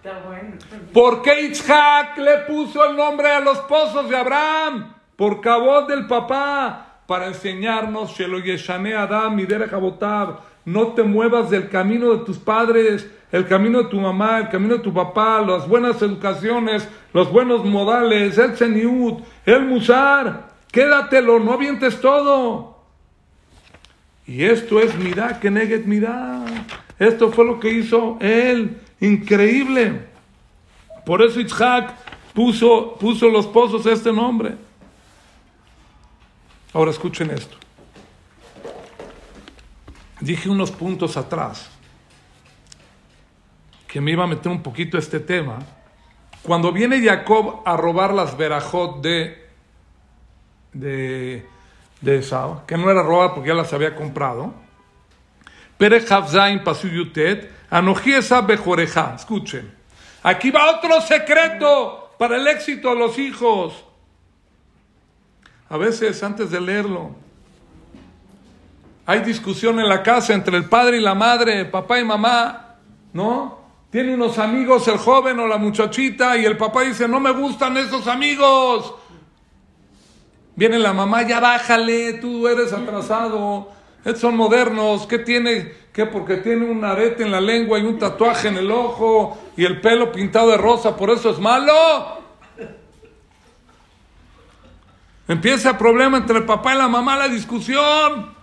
Speaker 1: ¿Por qué Isaac le puso el nombre a los pozos de Abraham? Por cabot del papá. Para enseñarnos, Adam y no te muevas del camino de tus padres, el camino de tu mamá, el camino de tu papá, las buenas educaciones, los buenos modales, el seniut, el musar. Quédatelo, no avientes todo. Y esto es mirá que neget mirá. Esto fue lo que hizo él. Increíble. Por eso Isaac puso, puso los pozos este nombre. Ahora escuchen esto. Dije unos puntos atrás que me iba a meter un poquito este tema. Cuando viene Jacob a robar las verajot de, de, de Esau, que no era robar porque ya las había comprado, Pere Havzain Pasuyutet, Anojiesa Bejoreja. Escuchen. Aquí va otro secreto para el éxito de los hijos. A veces, antes de leerlo, hay discusión en la casa entre el padre y la madre, papá y mamá, ¿no? Tiene unos amigos el joven o la muchachita y el papá dice, no me gustan esos amigos. Viene la mamá, ya bájale, tú eres atrasado. Estos son modernos. ¿Qué tiene? ¿Qué? Porque tiene un arete en la lengua y un tatuaje en el ojo y el pelo pintado de rosa, ¿por eso es malo? Empieza el problema entre el papá y la mamá, la discusión.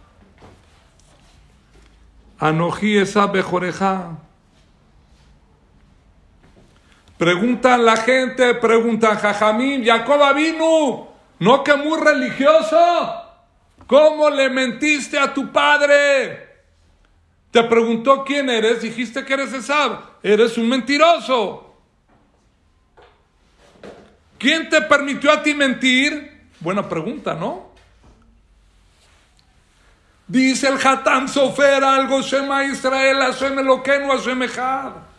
Speaker 1: Anojí esa bejoreja. Pregunta la gente, pregunta Jajamín, Jacob vino, no que muy religioso. ¿Cómo le mentiste a tu padre? Te preguntó quién eres, dijiste que eres Esab. Eres un mentiroso. ¿Quién te permitió a ti mentir? Buena pregunta, ¿no? Dice el Hatam Sofer algo, Shema Israel, Hashem Eloquenu, Hashem Echad.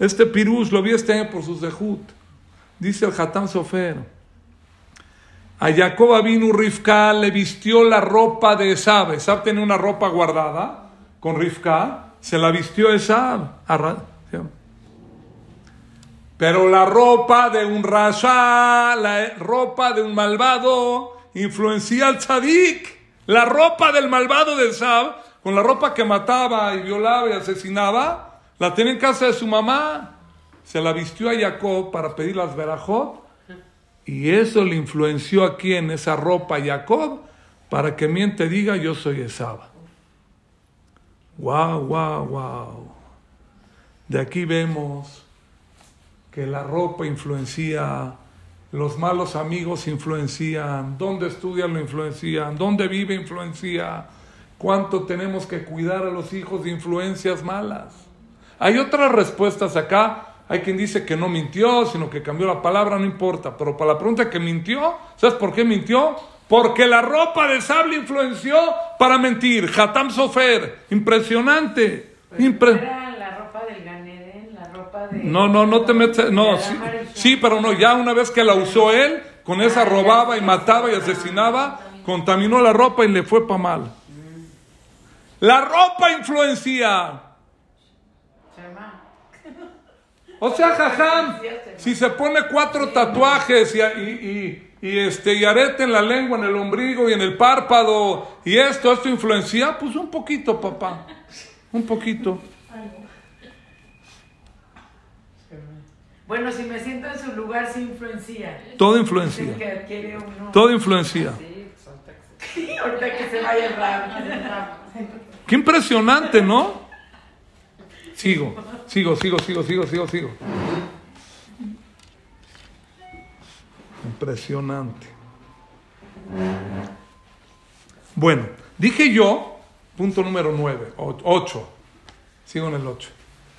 Speaker 1: Este pirús lo vi este año por sus dejut. Dice el Hatam Sofer. A Jacob vino Rifka le vistió la ropa de Esab. Esab tenía una ropa guardada con Rifka. Se la vistió Esab. Pero la ropa de un rasha, la ropa de un malvado, influencia al tzadik. La ropa del malvado de Esab, con la ropa que mataba y violaba y asesinaba, la tiene en casa de su mamá. Se la vistió a Jacob para pedir las verajot. Y eso le influenció aquí en esa ropa a Jacob para que miente diga yo soy Esaba. Wow, wow, wow. De aquí vemos que la ropa influencia, los malos amigos influencian, dónde estudian lo influencian, dónde vive influencia, cuánto tenemos que cuidar a los hijos de influencias malas. Hay otras respuestas acá. Hay quien dice que no mintió, sino que cambió la palabra, no importa. Pero para la pregunta que mintió, ¿sabes por qué mintió? Porque la ropa de sable influenció para mentir. Hatam Sofer, impresionante.
Speaker 2: la ropa del la ropa de...
Speaker 1: No, no, no te metes. No, sí, sí, pero no, ya una vez que la usó él, con esa robaba y mataba y asesinaba, contaminó la ropa y le fue para mal. La ropa influencia. O sea, jajam, si se pone cuatro tatuajes y, este, y arete en la lengua, en el ombligo y en el párpado, y esto, esto influencia, pues un poquito, papá. Un poquito.
Speaker 2: Bueno, si me siento en su lugar, sí influencia.
Speaker 1: Todo influencia. Todo influencia.
Speaker 2: ahorita que se vaya
Speaker 1: Qué impresionante, ¿no? Sigo, sigo, sigo, sigo, sigo, sigo, sigo. Impresionante. Bueno, dije yo, punto número 9, 8, sigo en el 8.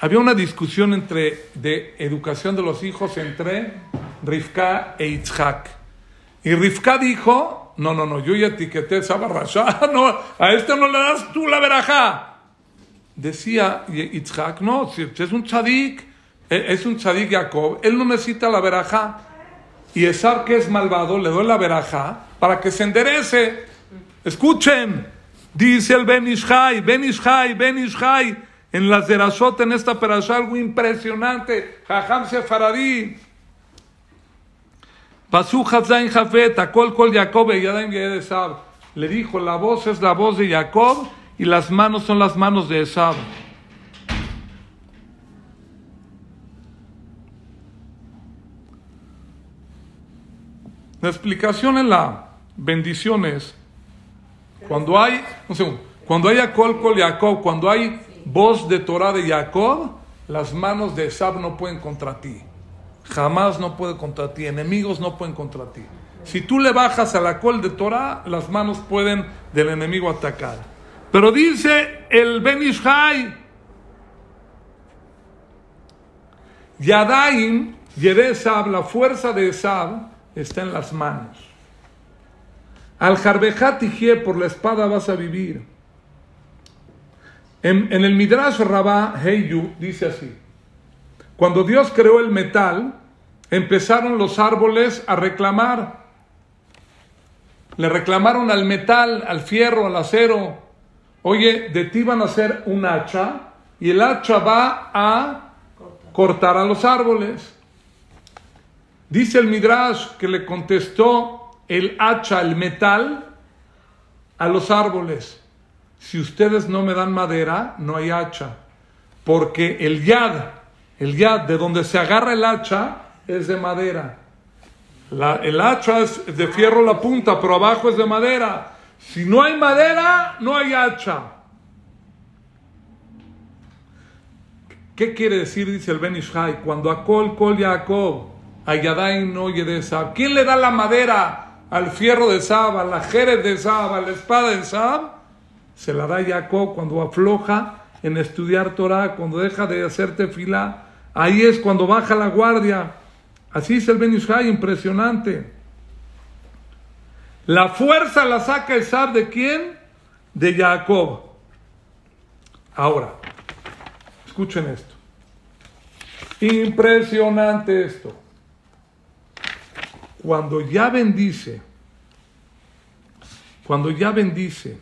Speaker 1: Había una discusión entre, de educación de los hijos entre Rifka e Itzhak. Y Rifka dijo, no, no, no, yo ya etiqueté esa barrasha, no, a este no le das tú la verajá. Decía Yitzhak, no, es un tzadik, e, es un tzadik Jacob, él no necesita la veraja. Y Esar, que es malvado, le doy la veraja para que se enderece. Escuchen, dice el Ben Ishai, Ben Ishai, Ben Ishai, en las de en esta perasha, algo impresionante. Jajam Sefaradí. Pasú Hazain Jafet, Akol Kol Jacob, Yadam Le dijo, la voz es la voz de Jacob y las manos son las manos de Esab. La explicación en la bendición es cuando hay, cuando hay Akol Kol Jacob, cuando hay voz de Torah de Jacob, las manos de Esab no pueden contra ti. Jamás no puede contra ti. Enemigos no pueden contra ti. Si tú le bajas a la col de Torah, las manos pueden del enemigo atacar. Pero dice el Ben Ishai, Yadaim, Yeresab, la fuerza de Esab está en las manos. Al Jarbejat por la espada vas a vivir. En, en el Midrash Rabá Heyu dice así: Cuando Dios creó el metal, empezaron los árboles a reclamar. Le reclamaron al metal, al fierro, al acero, Oye, de ti van a hacer un hacha y el hacha va a cortar a los árboles. Dice el Midrash que le contestó el hacha, el metal, a los árboles. si ustedes no me dan madera, no hay hacha. Porque el yad, el yad de donde se agarra el hacha, es de madera. el hacha es de fierro la punta, pero abajo es de madera. Si no hay madera, no hay hacha. ¿Qué quiere decir? Dice el Ben Ishai, cuando Akol, Kol Yaakov, Ayadain no de Sab. ¿Quién le da la madera al fierro de Sab, a la jerez de Sab, a la espada de Sab? Se la da Jacob cuando afloja en estudiar Torah, cuando deja de hacerte fila. Ahí es cuando baja la guardia. Así es el Ben Ishai, impresionante. La fuerza la saca el Sab de quién? De Jacob. Ahora, escuchen esto. Impresionante esto. Cuando ya bendice, cuando ya bendice,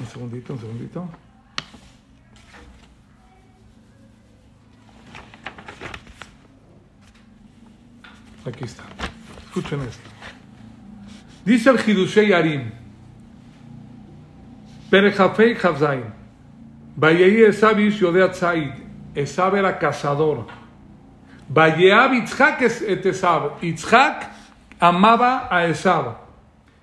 Speaker 1: un segundito, un segundito. Aquí está. Escuchen esto. Dice el Hidushei Arim, Perejafei Havzain, Vayei Esab Ish Yodea Tzaid, Esab era cazador. Vayeab Itzhak et Esab, Itzhak amaba a Esab,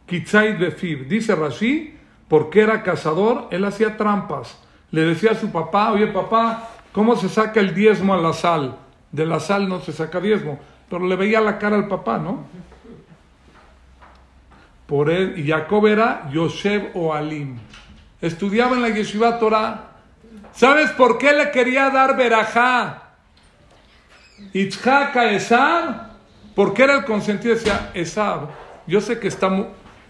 Speaker 1: Kitzaid Lefib. Dice Rashi, porque era cazador, él hacía trampas. Le decía a su papá, oye papá, ¿cómo se saca el diezmo a la sal? De la sal no se saca diezmo pero le veía la cara al papá, ¿no? Por él, y Jacob era Yosef o Alim. Estudiaba en la Yeshiva Torah. ¿Sabes por qué le quería dar verajá? Itzhak a Esab, porque era el consentido, decía, Esab, yo sé que está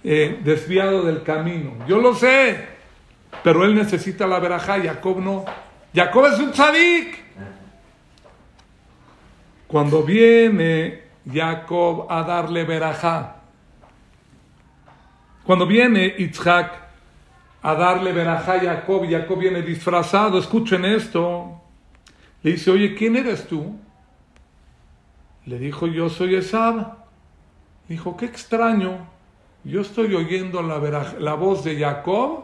Speaker 1: eh, desviado del camino, yo lo sé, pero él necesita la verajá, Jacob no. Jacob es un tzadik. Cuando viene Jacob a darle verajá, cuando viene Itzhak a darle verajá a Jacob, Jacob viene disfrazado, escuchen esto, le dice, oye, ¿quién eres tú? Le dijo, yo soy Esab. Dijo, qué extraño, yo estoy oyendo la, la voz de Jacob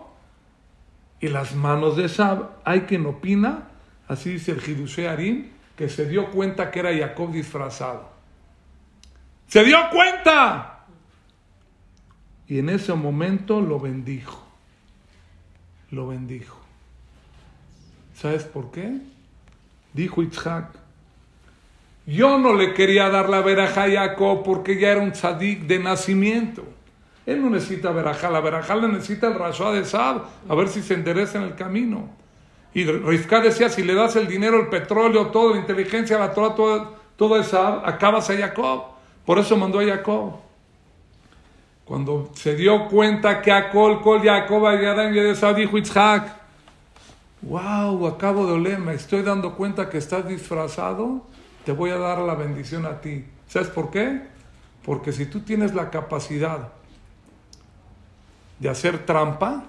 Speaker 1: y las manos de Esab. Hay quien opina, así dice el Hidushe Arim, que se dio cuenta que era Jacob disfrazado. Se dio cuenta. Y en ese momento lo bendijo. Lo bendijo. ¿Sabes por qué? Dijo Itzhak. Yo no le quería dar la veraja a Jacob porque ya era un tzadik de nacimiento. Él no necesita verajá, la verajá le necesita el rasha de Sab, a ver si se endereza en el camino. Y Rifka decía, si le das el dinero, el petróleo, todo, la inteligencia, la Torah, todo, esa, acabas a Jacob. Por eso mandó a Jacob. Cuando se dio cuenta que a Col, Col, Jacob, esa dijo Itzhak, wow, acabo de oler, me estoy dando cuenta que estás disfrazado, te voy a dar la bendición a ti. ¿Sabes por qué? Porque si tú tienes la capacidad de hacer trampa,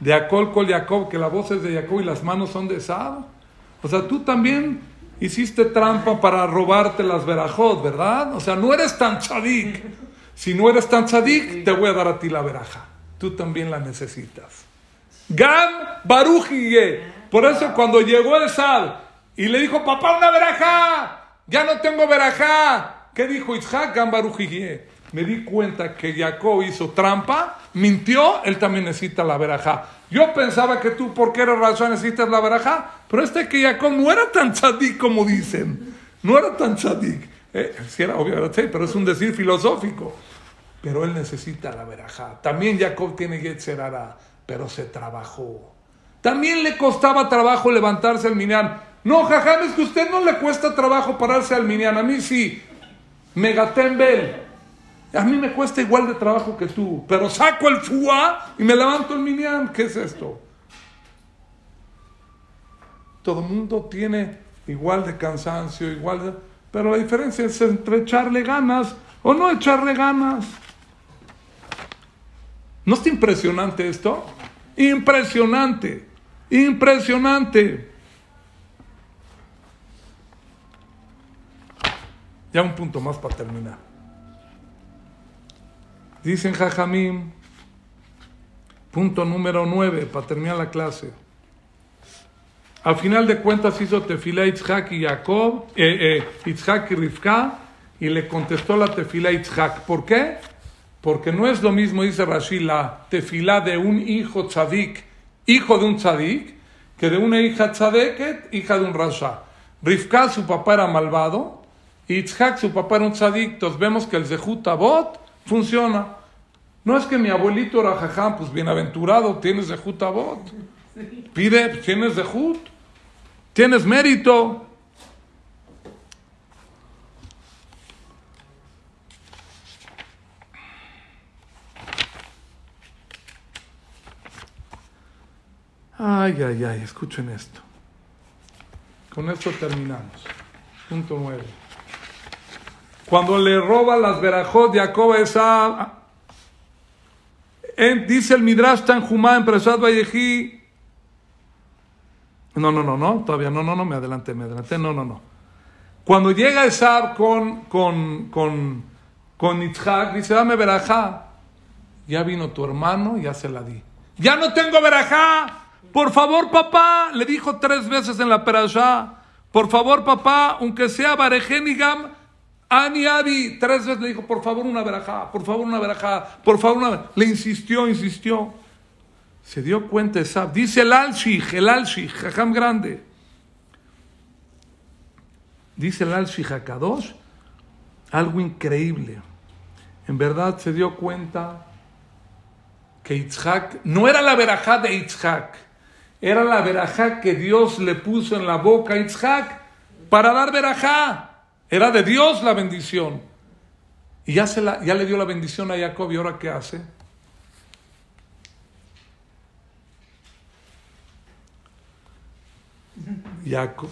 Speaker 1: de Acol Col Jacob, que la voz es de Jacob y las manos son de Sab. O sea, tú también hiciste trampa para robarte las verajot, ¿verdad? O sea, no eres tan tzadik. Si no eres tan tzadik, te voy a dar a ti la veraja. Tú también la necesitas. Gam Baruchie. Por eso cuando llegó el Sab y le dijo, papá, una veraja, ya no tengo veraja. ¿Qué dijo Isaac? Gam Baruchie me di cuenta que Jacob hizo trampa, mintió, él también necesita la verajá. Yo pensaba que tú, por qué razón necesitas la verajá, pero este que Jacob no era tan tzadik como dicen, no era tan tzadik. Eh, sí era obvio, pero es un decir filosófico. Pero él necesita la verajá. También Jacob tiene Yetzerara, pero se trabajó. También le costaba trabajo levantarse al minyan. No, jajam, es que a usted no le cuesta trabajo pararse al minyan. A mí sí. Megatembel. A mí me cuesta igual de trabajo que tú, pero saco el fuá y me levanto el minyan. ¿Qué es esto? Todo el mundo tiene igual de cansancio, igual de... Pero la diferencia es entre echarle ganas o no echarle ganas. ¿No está impresionante esto? Impresionante, impresionante. Ya un punto más para terminar. Dicen Jajamim, punto número 9, para terminar la clase. Al final de cuentas hizo tefila Itzhak y Jacob, eh, eh, Itzhak y Rivka, y le contestó la tefila Itzhak. ¿Por qué? Porque no es lo mismo, dice Rashi, la tefila de un hijo tzadik, hijo de un tzadik, que de una hija tzadeket, hija de un rasha. Rivka, su papá era malvado, y Itzhak, su papá era un tzadik. Entonces vemos que el Zehut funciona. No es que mi abuelito era jajam, pues bienaventurado, tienes Zehut Abot. Pide, tienes Zehut, tienes mérito. Ay, ay, ay, escuchen esto. Con esto terminamos. Punto 9. Cuando le roba las verajot Jacob a esa. dice el Midrash Tanjumá en Presad Vallejí. No, no, no, no, todavía no, no, no, me adelanté, me adelanté, no, no, no. Cuando llega Esab con, con, con, con Itzhak, dice, dame verajá. Ya vino tu hermano, ya se la di. Ya no tengo verajá. Por favor, papá, le dijo tres veces en la perashá. Por favor, papá, aunque sea Barejenigam, Ani Abi, tres veces le dijo, por favor, una verajá, por favor, una verajá, por favor, una Le insistió, insistió. Se dio cuenta Esab. Dice el Al-Shich, el Al-Shich, Jajam grande. Dice el Al-Shich Akadosh, algo increíble. En verdad se dio cuenta que Itzhak no era la verajá de Itzhak, era la verajá que Dios le puso en la boca a Itzhak para dar verajá. Era de Dios la bendición. Y ya, se la, ya le dio la bendición a Jacob y ahora ¿qué hace?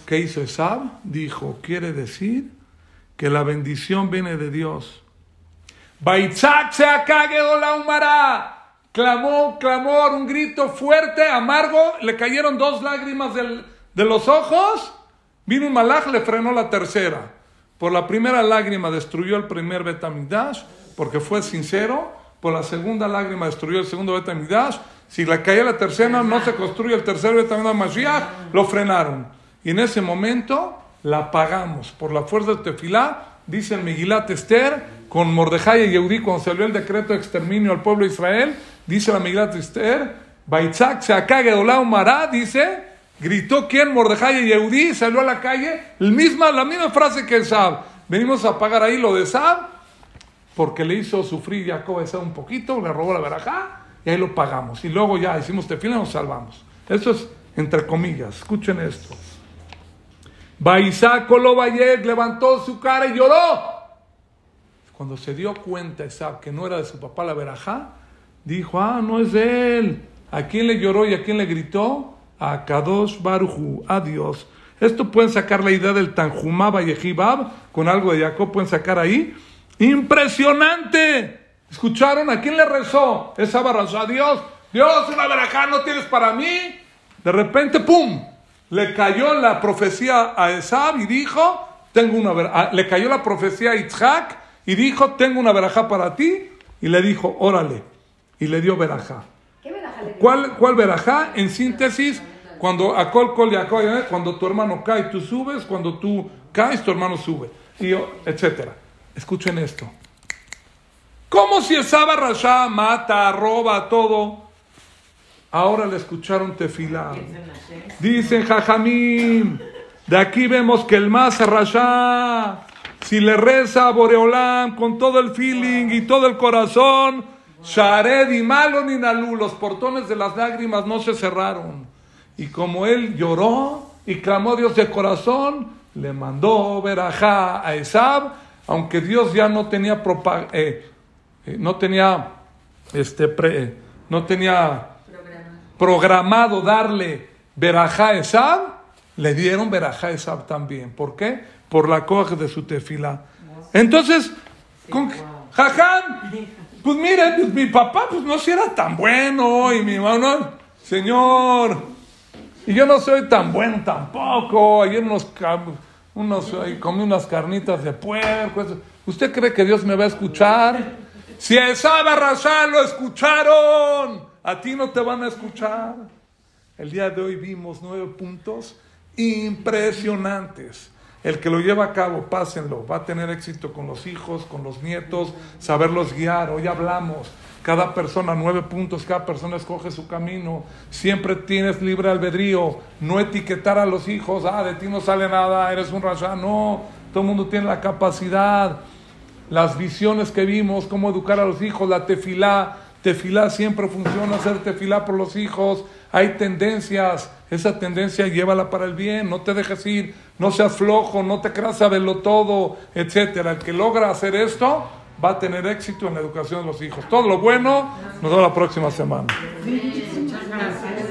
Speaker 1: ¿Qué hizo Esab? Dijo, quiere decir que la bendición viene de Dios. Baitzak se la humara. Clamó, clamor, un grito fuerte, amargo. Le cayeron dos lágrimas de los ojos. Vino un malaj, le frenó la tercera. Por la primera lágrima destruyó el primer Betamidash, porque fue sincero. Por la segunda lágrima destruyó el segundo Betamidash. Si le caía la tercera, no se construye el tercer Betamidash Mashiach, lo frenaron. Y en ese momento la pagamos por la fuerza de Tefilá, dice el Megilat Esther, con Mordejai y Yehudí, cuando salió el decreto de exterminio al pueblo de Israel, dice la Megilat Esther, Baitzak se acague Mará, dice, gritó quién, Mordejai y salió a la calle, el misma, la misma frase que Sab. Venimos a pagar ahí lo de Sab, porque le hizo sufrir Jacob a un poquito, le robó la verajá, y ahí lo pagamos. Y luego ya hicimos tefila y nos salvamos. Eso es entre comillas, escuchen esto. Baisá Kolobayek levantó su cara y lloró. Cuando se dio cuenta Esab que no era de su papá la verajá, dijo, ah, no es de él. ¿A quién le lloró y a quién le gritó? A Kadosh Baruju, a Dios. Esto pueden sacar la idea del Tanjumá Yehibab, con algo de Jacob pueden sacar ahí. ¡Impresionante! ¿Escucharon? ¿A quién le rezó? Esa barraza a Dios. Dios, una verajá no tienes para mí. De repente, ¡pum! Le cayó la profecía a Esab y dijo, tengo una le cayó la profecía a Itzhak y dijo, tengo una verajá para ti. Y le dijo, órale. Y le dio verajá. ¿Qué verajá le dio? ¿Cuál, ¿Cuál verajá? En síntesis, cuando a col, y cuando tu hermano cae, tú subes, cuando tú caes, tu hermano sube. Y etcétera. Escuchen esto. ¿Cómo si Esab Rasha mata, roba, todo? Ahora le escucharon tefilá. Dicen Jajamim. De aquí vemos que el más rasha, si le reza a Boreolam con todo el feeling y todo el corazón, Shared y malo ni los portones de las lágrimas no se cerraron. Y como él lloró y clamó a Dios de corazón, le mandó verajá a Esab, aunque Dios ya no tenía eh, eh, no tenía este pre, no tenía programado darle verajá Esab, le dieron verajá Esab también. ¿Por qué? Por la coja de su tefila. Entonces, con, jajam, pues mire, pues mi papá pues no si era tan bueno y mi mamá, señor, y yo no soy tan bueno tampoco. Ayer nos unos, comí unas carnitas de puerco. ¿Usted cree que Dios me va a escuchar? Si a Rasha lo escucharon, a ti no te van a escuchar. El día de hoy vimos nueve puntos impresionantes. El que lo lleva a cabo, pásenlo, va a tener éxito con los hijos, con los nietos, saberlos guiar. Hoy hablamos, cada persona, nueve puntos, cada persona escoge su camino. Siempre tienes libre albedrío, no etiquetar a los hijos, ah, de ti no sale nada, eres un rasha. No, todo el mundo tiene la capacidad. Las visiones que vimos, cómo educar a los hijos, la tefilá, tefilá siempre funciona, hacer tefilá por los hijos. Hay tendencias, esa tendencia llévala para el bien, no te dejes ir, no seas flojo, no te creas saberlo todo, etcétera. El que logra hacer esto va a tener éxito en la educación de los hijos. Todo lo bueno nos da la próxima semana.